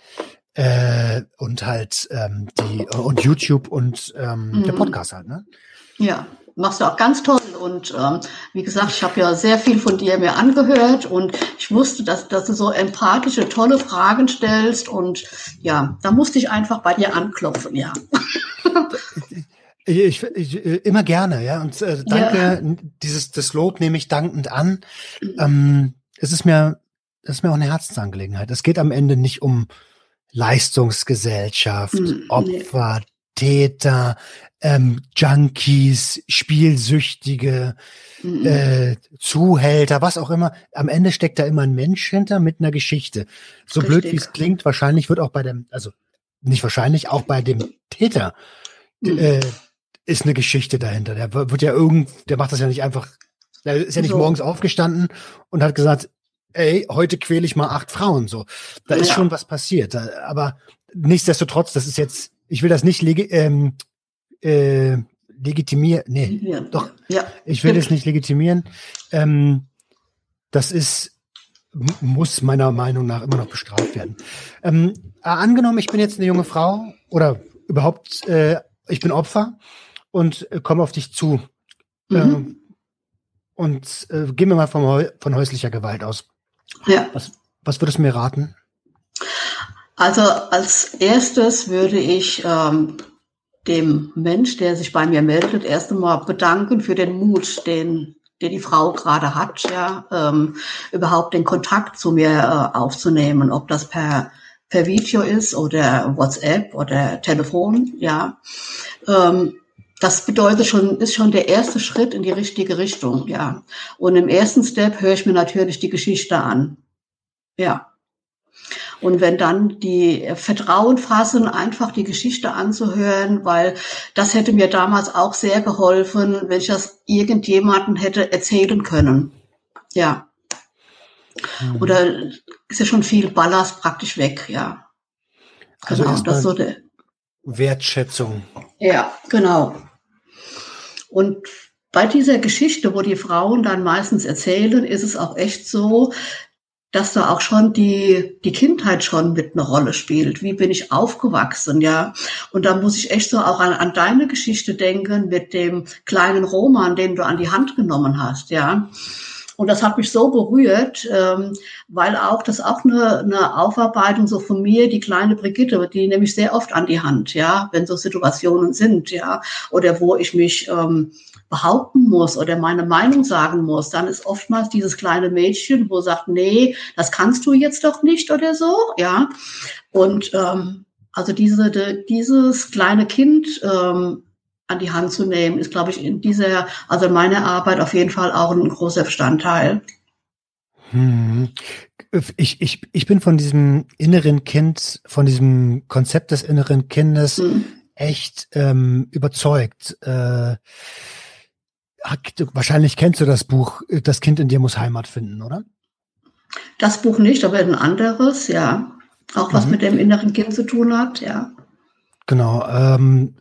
äh, und halt ähm, die und YouTube und ähm, mhm. der Podcast halt, ne? Ja, machst du auch ganz toll. Und ähm, wie gesagt, ich habe ja sehr viel von dir mir angehört und ich wusste, dass, dass du so empathische, tolle Fragen stellst. Und ja, da musste ich einfach bei dir anklopfen, ja. Ich, ich, immer gerne, ja. Und äh, danke, ja. dieses das Lob nehme ich dankend an. Mhm. Ähm, es ist mir, es ist mir auch eine Herzensangelegenheit. Es geht am Ende nicht um Leistungsgesellschaft, mhm, Opfer, nee. Täter, ähm, Junkies, Spielsüchtige, mhm. äh, Zuhälter, was auch immer. Am Ende steckt da immer ein Mensch hinter mit einer Geschichte. So Richtig. blöd wie es klingt, wahrscheinlich wird auch bei dem, also nicht wahrscheinlich, auch bei dem Täter mhm. äh, ist eine Geschichte dahinter. Der wird ja irgend, der macht das ja nicht einfach, der ist ja nicht so. morgens aufgestanden und hat gesagt, ey, heute quäle ich mal acht Frauen so. Da ist schon was passiert. Aber nichtsdestotrotz, das ist jetzt, ich will das nicht ähm, äh, legitimieren. Nee, ja. doch. Ja. Ich will es nicht legitimieren. Ähm, das ist muss meiner Meinung nach immer noch bestraft werden. Ähm, äh, angenommen, ich bin jetzt eine junge Frau oder überhaupt, äh, ich bin Opfer und äh, komme auf dich zu. Mhm. Ähm, und äh, gehen wir mal vom, von häuslicher Gewalt aus. Ja. Was, was würdest du mir raten? Also als erstes würde ich ähm, dem Mensch, der sich bei mir meldet, erst einmal bedanken für den Mut, den, den die Frau gerade hat, ja, ähm, überhaupt den Kontakt zu mir äh, aufzunehmen, ob das per per Video ist oder WhatsApp oder Telefon, ja. Ähm, das bedeutet schon, ist schon der erste Schritt in die richtige Richtung, ja. Und im ersten Step höre ich mir natürlich die Geschichte an. Ja. Und wenn dann die Vertrauen fassen, einfach die Geschichte anzuhören, weil das hätte mir damals auch sehr geholfen, wenn ich das irgendjemanden hätte erzählen können. Ja. Mhm. Oder ist ja schon viel Ballast praktisch weg, ja. Also genau, das so der, Wertschätzung. Ja, genau. Und bei dieser Geschichte, wo die Frauen dann meistens erzählen, ist es auch echt so, dass da auch schon die, die Kindheit schon mit einer Rolle spielt. Wie bin ich aufgewachsen, ja? Und da muss ich echt so auch an, an deine Geschichte denken mit dem kleinen Roman, den du an die Hand genommen hast, ja? Und das hat mich so berührt, ähm, weil auch das auch eine, eine Aufarbeitung so von mir, die kleine Brigitte, die nehme ich sehr oft an die Hand, ja, wenn so Situationen sind, ja, oder wo ich mich ähm, behaupten muss oder meine Meinung sagen muss, dann ist oftmals dieses kleine Mädchen, wo sagt, nee, das kannst du jetzt doch nicht oder so, ja. Und ähm, also diese, de, dieses kleine Kind ähm, an die Hand zu nehmen, ist, glaube ich, in dieser, also in meiner Arbeit auf jeden Fall auch ein großer Bestandteil. Hm. Ich, ich, ich bin von diesem inneren Kind, von diesem Konzept des inneren Kindes hm. echt ähm, überzeugt. Äh, wahrscheinlich kennst du das Buch Das Kind in dir muss Heimat finden, oder? Das Buch nicht, aber ein anderes, ja. Auch was mhm. mit dem inneren Kind zu tun hat, ja. Genau. Ähm,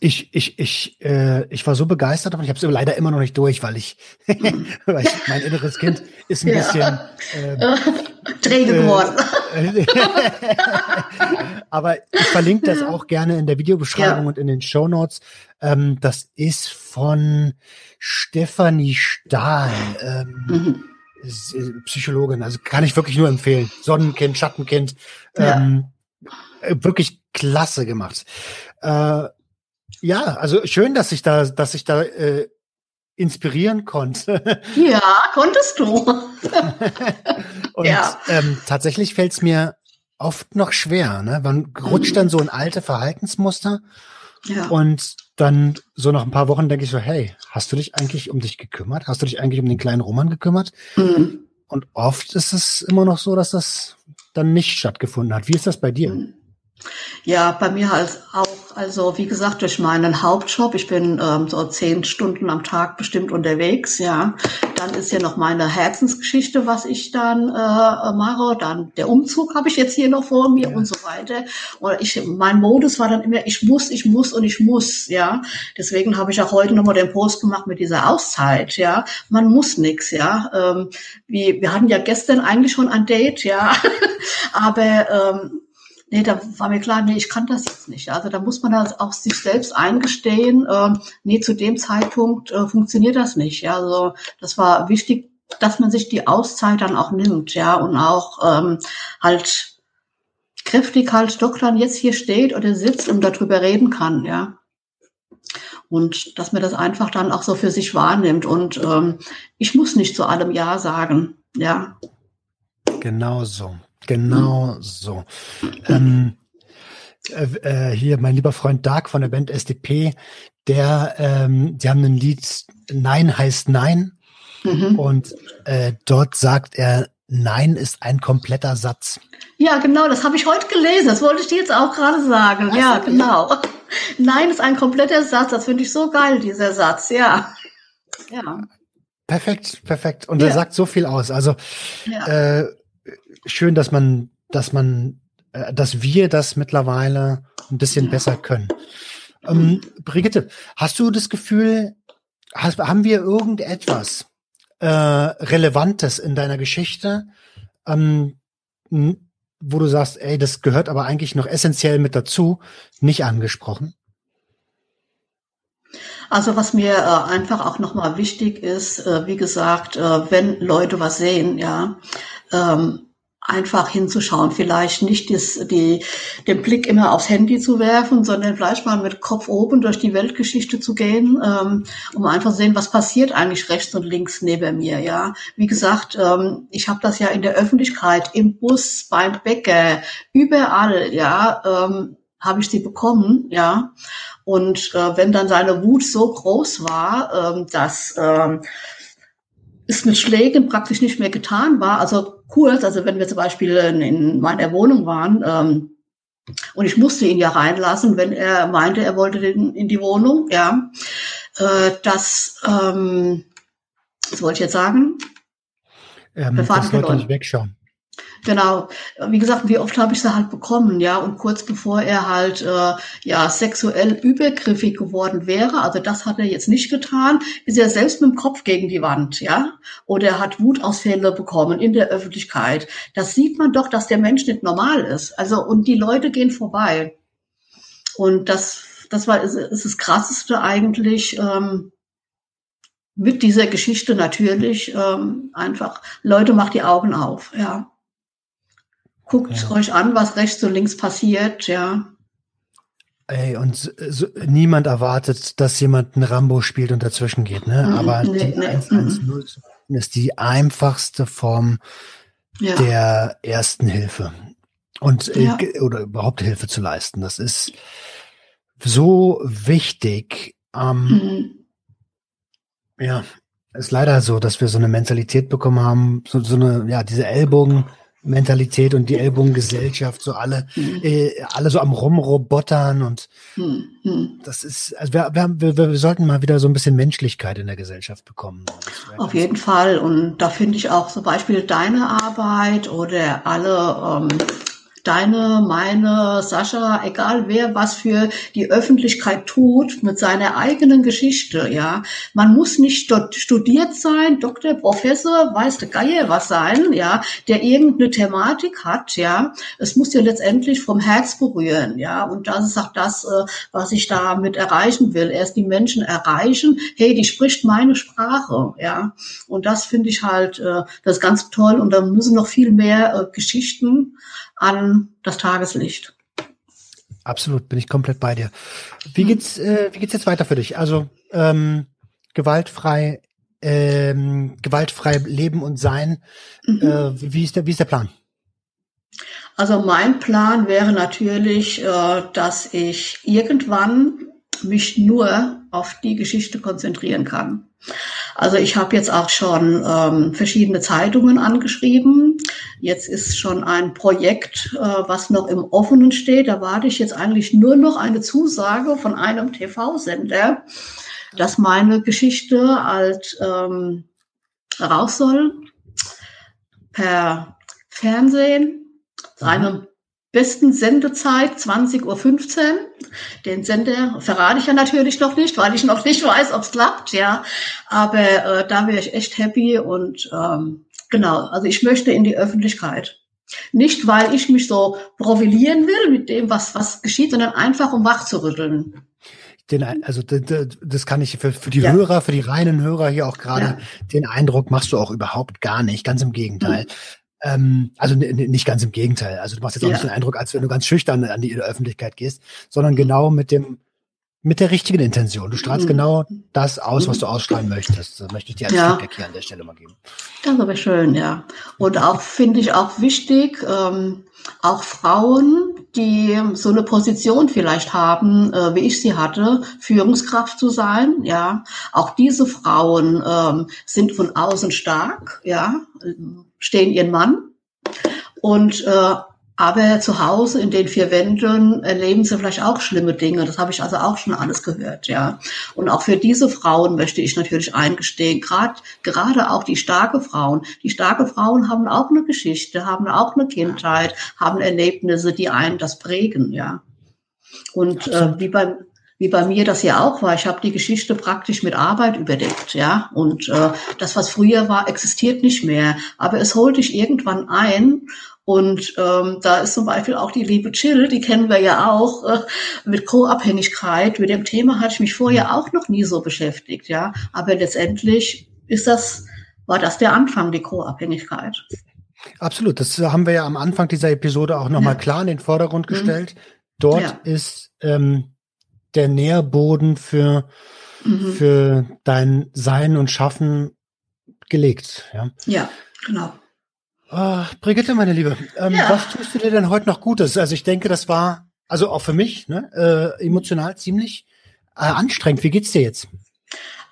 ich, ich, ich, äh, ich war so begeistert, aber ich habe es leider immer noch nicht durch, weil ich, weil ich mein inneres Kind ist ein ja. bisschen äh, träge geworden. Äh, aber ich verlinke das auch gerne in der Videobeschreibung ja. und in den Show Notes. Ähm, das ist von Stefanie Stahl. Ähm, mhm. Äh, Psychologin, also kann ich wirklich nur empfehlen. Sonnenkind, Schattenkind, ähm, ja. Äh, wirklich klasse gemacht. Äh, ja, also schön, dass ich da, dass ich da äh, inspirieren konnte. Ja, konntest du. und ja. ähm, tatsächlich fällt es mir oft noch schwer. Ne? Man rutscht dann so in alte Verhaltensmuster ja. und dann so nach ein paar Wochen denke ich so, hey, hast du dich eigentlich um dich gekümmert? Hast du dich eigentlich um den kleinen Roman gekümmert? Mhm. Und oft ist es immer noch so, dass das dann nicht stattgefunden hat. Wie ist das bei dir? Mhm. Ja, bei mir halt auch also wie gesagt, durch meinen Hauptjob, ich bin ähm, so zehn Stunden am Tag bestimmt unterwegs, ja. Dann ist ja noch meine Herzensgeschichte, was ich dann äh, mache. Dann der Umzug habe ich jetzt hier noch vor mir ja. und so weiter. Und ich, mein Modus war dann immer, ich muss, ich muss und ich muss, ja. Deswegen habe ich auch heute nochmal den Post gemacht mit dieser Auszeit, ja. Man muss nix, ja. Ähm, wie, wir hatten ja gestern eigentlich schon ein Date, ja. Aber ähm, nee, da war mir klar, nee, ich kann das jetzt nicht. Also da muss man das auch sich selbst eingestehen, äh, nee, zu dem Zeitpunkt äh, funktioniert das nicht. Ja, also das war wichtig, dass man sich die Auszeit dann auch nimmt, ja, und auch ähm, halt kräftig halt doch dann jetzt hier steht oder sitzt und darüber reden kann, ja. Und dass man das einfach dann auch so für sich wahrnimmt. Und ähm, ich muss nicht zu allem Ja sagen, ja. Genau so. Genau so. Ähm, äh, äh, hier mein lieber Freund Dark von der Band SDP, der, ähm, die haben ein Lied Nein heißt Nein mhm. und äh, dort sagt er, Nein ist ein kompletter Satz. Ja, genau, das habe ich heute gelesen. Das wollte ich dir jetzt auch gerade sagen. Was? Ja, genau. Nein ist ein kompletter Satz. Das finde ich so geil, dieser Satz. Ja. Ja. Perfekt, perfekt. Und ja. er sagt so viel aus. Also ja. äh, schön, dass man, dass man, äh, dass wir das mittlerweile ein bisschen besser können. Ähm, Brigitte, hast du das Gefühl, hast, haben wir irgendetwas äh, Relevantes in deiner Geschichte, ähm, wo du sagst, ey, das gehört aber eigentlich noch essentiell mit dazu, nicht angesprochen? Also was mir äh, einfach auch nochmal wichtig ist, äh, wie gesagt, äh, wenn Leute was sehen, ja, ähm, einfach hinzuschauen, vielleicht nicht das, die, den Blick immer aufs Handy zu werfen, sondern vielleicht mal mit Kopf oben durch die Weltgeschichte zu gehen, ähm, um einfach zu sehen, was passiert eigentlich rechts und links neben mir. Ja, wie gesagt, ähm, ich habe das ja in der Öffentlichkeit, im Bus, beim Bäcker, überall, ja, ähm, habe ich sie bekommen, ja. Und äh, wenn dann seine Wut so groß war, ähm, dass ähm, es mit Schlägen praktisch nicht mehr getan war. Also kurz, also wenn wir zum Beispiel in meiner Wohnung waren ähm, und ich musste ihn ja reinlassen, wenn er meinte, er wollte den in die Wohnung, ja, äh, das, ähm, was wollte ich jetzt sagen? Ähm, das wollte nicht wegschauen. Genau. Wie gesagt, wie oft habe ich sie halt bekommen, ja. Und kurz bevor er halt äh, ja sexuell übergriffig geworden wäre, also das hat er jetzt nicht getan, ist er selbst mit dem Kopf gegen die Wand, ja. Oder er hat Wutausfälle bekommen in der Öffentlichkeit. Das sieht man doch, dass der Mensch nicht normal ist. Also und die Leute gehen vorbei. Und das, das war ist, ist das Krasseste eigentlich. Ähm, mit dieser Geschichte natürlich ähm, einfach, Leute, macht die Augen auf, ja. Guckt ja. euch an, was rechts und links passiert, ja. Ey, und so, niemand erwartet, dass jemand ein Rambo spielt und dazwischen geht, ne? Mhm, Aber nee, die nee, 110 mhm. ist die einfachste Form ja. der ersten Hilfe. Und äh, ja. äh, oder überhaupt Hilfe zu leisten. Das ist so wichtig. Ähm, mhm. Ja, ist leider so, dass wir so eine Mentalität bekommen haben, so, so eine, ja, diese Ellbogen, Mentalität und die Ellbogengesellschaft, so alle, mhm. äh, alle so am Rumrobotern und mhm. das ist, also wir, wir, wir, sollten mal wieder so ein bisschen Menschlichkeit in der Gesellschaft bekommen. Auf jeden Fall und da finde ich auch zum Beispiel deine Arbeit oder alle ähm, deine, meine, Sascha, egal wer was für die Öffentlichkeit tut mit seiner eigenen Geschichte, ja. Man muss nicht dort studiert sein, Doktor, Professor, weiß der Geier was sein, ja, der irgendeine Thematik hat, ja. Es muss ja letztendlich vom Herz berühren, ja. Und das ist auch das, äh, was ich damit erreichen will. Erst die Menschen erreichen, hey, die spricht meine Sprache, ja. Und das finde ich halt, äh, das ist ganz toll. Und da müssen noch viel mehr äh, Geschichten an das Tageslicht. Absolut, bin ich komplett bei dir. Wie hm. geht's, äh, wie geht's jetzt weiter für dich? Also ähm, gewaltfrei, ähm, gewaltfrei leben und sein. Mhm. Äh, wie ist der, wie ist der Plan? Also mein Plan wäre natürlich, äh, dass ich irgendwann mich nur auf die Geschichte konzentrieren kann. Also ich habe jetzt auch schon ähm, verschiedene Zeitungen angeschrieben. Jetzt ist schon ein Projekt, äh, was noch im Offenen steht. Da warte ich jetzt eigentlich nur noch eine Zusage von einem TV-Sender, dass meine Geschichte halt ähm, raus soll per Fernsehen, einem besten Sendezeit 20.15 Uhr. Den Sender verrate ich ja natürlich noch nicht, weil ich noch nicht weiß, ob es klappt, ja. Aber äh, da wäre ich echt happy und ähm, genau, also ich möchte in die Öffentlichkeit. Nicht, weil ich mich so profilieren will mit dem, was, was geschieht, sondern einfach, um wach zu rütteln. Den, also das kann ich für, für die ja. Hörer, für die reinen Hörer hier auch gerade, ja. den Eindruck machst du auch überhaupt gar nicht, ganz im Gegenteil. Mhm. Ähm, also nicht ganz im Gegenteil. Also du machst jetzt auch ja. nicht den Eindruck, als wenn du ganz schüchtern an die Öffentlichkeit gehst, sondern genau mit dem mit der richtigen Intention. Du strahlst mhm. genau das aus, was du ausstrahlen möchtest. Das möchte ich dir als ja. Feedback hier an der Stelle mal geben. Das ist aber schön, ja. Und auch finde ich auch wichtig, ähm, auch Frauen, die so eine Position vielleicht haben, äh, wie ich sie hatte, Führungskraft zu sein, ja. Auch diese Frauen ähm, sind von außen stark, ja, stehen ihren Mann und äh, aber zu Hause in den vier Wänden erleben sie vielleicht auch schlimme Dinge. Das habe ich also auch schon alles gehört, ja. Und auch für diese Frauen möchte ich natürlich eingestehen, gerade gerade auch die starke Frauen. Die starke Frauen haben auch eine Geschichte, haben auch eine Kindheit, haben Erlebnisse, die einen das prägen, ja. Und äh, wie beim wie bei mir das ja auch war. Ich habe die Geschichte praktisch mit Arbeit überdeckt, ja. Und äh, das, was früher war, existiert nicht mehr. Aber es holt dich irgendwann ein und ähm, da ist zum Beispiel auch die liebe Chill, die kennen wir ja auch, äh, mit Co-Abhängigkeit. Mit dem Thema hatte ich mich vorher auch noch nie so beschäftigt, ja. Aber letztendlich ist das, war das der Anfang, die Co-Abhängigkeit. Absolut, das haben wir ja am Anfang dieser Episode auch nochmal ja. klar in den Vordergrund mhm. gestellt. Mhm. Dort ja. ist ähm, der Nährboden für, mhm. für dein Sein und Schaffen gelegt. Ja, ja genau. Oh, Brigitte, meine Liebe, ähm, ja. was tust du dir denn heute noch Gutes? Also ich denke, das war, also auch für mich, ne, äh, emotional ziemlich äh, anstrengend. Wie geht's dir jetzt?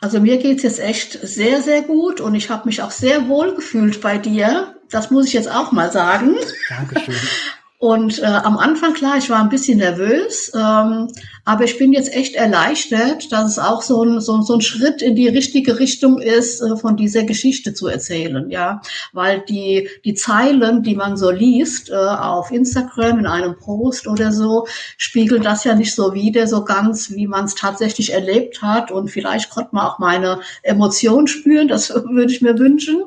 Also mir geht's jetzt echt sehr, sehr gut und ich habe mich auch sehr wohl gefühlt bei dir. Das muss ich jetzt auch mal sagen. Dankeschön. Und äh, am Anfang, klar, ich war ein bisschen nervös, ähm, aber ich bin jetzt echt erleichtert, dass es auch so ein, so, so ein Schritt in die richtige Richtung ist, äh, von dieser Geschichte zu erzählen, ja. Weil die, die Zeilen, die man so liest äh, auf Instagram in einem Post oder so, spiegeln das ja nicht so wider, so ganz, wie man es tatsächlich erlebt hat. Und vielleicht konnte man auch meine Emotionen spüren, das würde ich mir wünschen.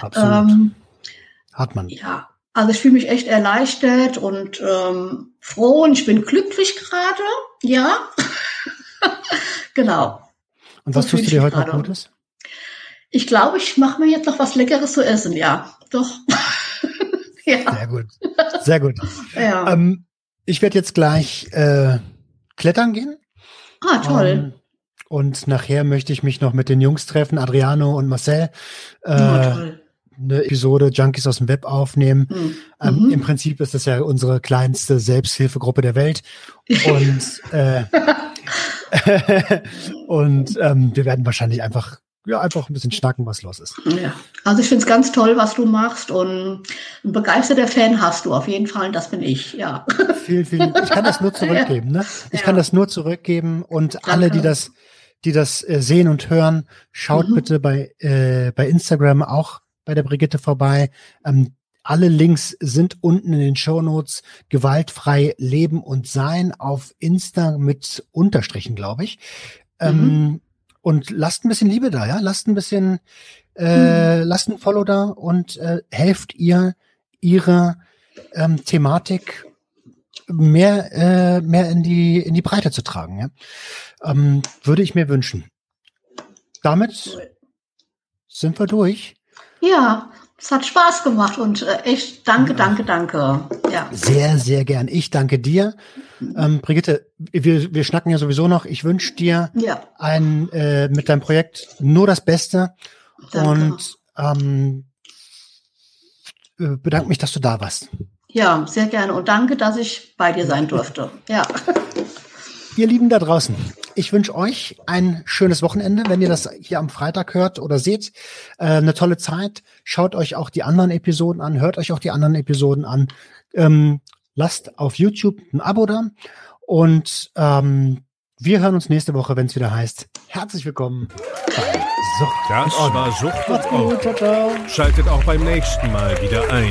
Absolut. Ähm, hat man. Ja, also ich fühle mich echt erleichtert und ähm, froh und ich bin glücklich gerade. Ja, genau. Und was so tust du dir heute noch Gutes? Ich glaube, ich mache mir jetzt noch was Leckeres zu essen. Ja, doch. ja. Sehr gut. Sehr gut. ja. Ähm, ich werde jetzt gleich äh, klettern gehen. Ah, toll. Ähm, und nachher möchte ich mich noch mit den Jungs treffen, Adriano und Marcel. Äh, oh, toll eine Episode Junkies aus dem Web aufnehmen. Mhm. Ähm, mhm. Im Prinzip ist das ja unsere kleinste Selbsthilfegruppe der Welt. Und, äh, und ähm, wir werden wahrscheinlich einfach ja, einfach ein bisschen schnacken, was los ist. Ja, also ich finde es ganz toll, was du machst und ein begeisterter Fan hast du auf jeden Fall, das bin ich, ja. Vielen, vielen, ich kann das nur zurückgeben, ne? Ich ja. kann das nur zurückgeben und Danke. alle, die das, die das äh, sehen und hören, schaut mhm. bitte bei, äh, bei Instagram auch bei der Brigitte vorbei. Ähm, alle Links sind unten in den Show Notes. Gewaltfrei leben und sein auf Insta mit Unterstrichen, glaube ich. Ähm, mhm. Und lasst ein bisschen Liebe da, ja. Lasst ein bisschen, äh, mhm. lasst ein Follow da und äh, helft ihr ihre ähm, Thematik mehr äh, mehr in die in die Breite zu tragen. Ja? Ähm, würde ich mir wünschen. Damit sind wir durch. Ja, es hat Spaß gemacht und äh, echt danke, danke, danke. Ja. Sehr, sehr gern. Ich danke dir. Ähm, Brigitte, wir, wir schnacken ja sowieso noch. Ich wünsche dir ja. ein, äh, mit deinem Projekt nur das Beste danke. und ähm, äh, bedanke mich, dass du da warst. Ja, sehr gerne und danke, dass ich bei dir sein durfte. Ja. Ihr Lieben da draußen, ich wünsche euch ein schönes Wochenende, wenn ihr das hier am Freitag hört oder seht. Äh, eine tolle Zeit. Schaut euch auch die anderen Episoden an, hört euch auch die anderen Episoden an. Ähm, lasst auf YouTube ein Abo da. Und ähm, wir hören uns nächste Woche, wenn es wieder heißt. Herzlich willkommen bei Sucht. Das war Sucht und Ordnung. Schaltet auch beim nächsten Mal wieder ein.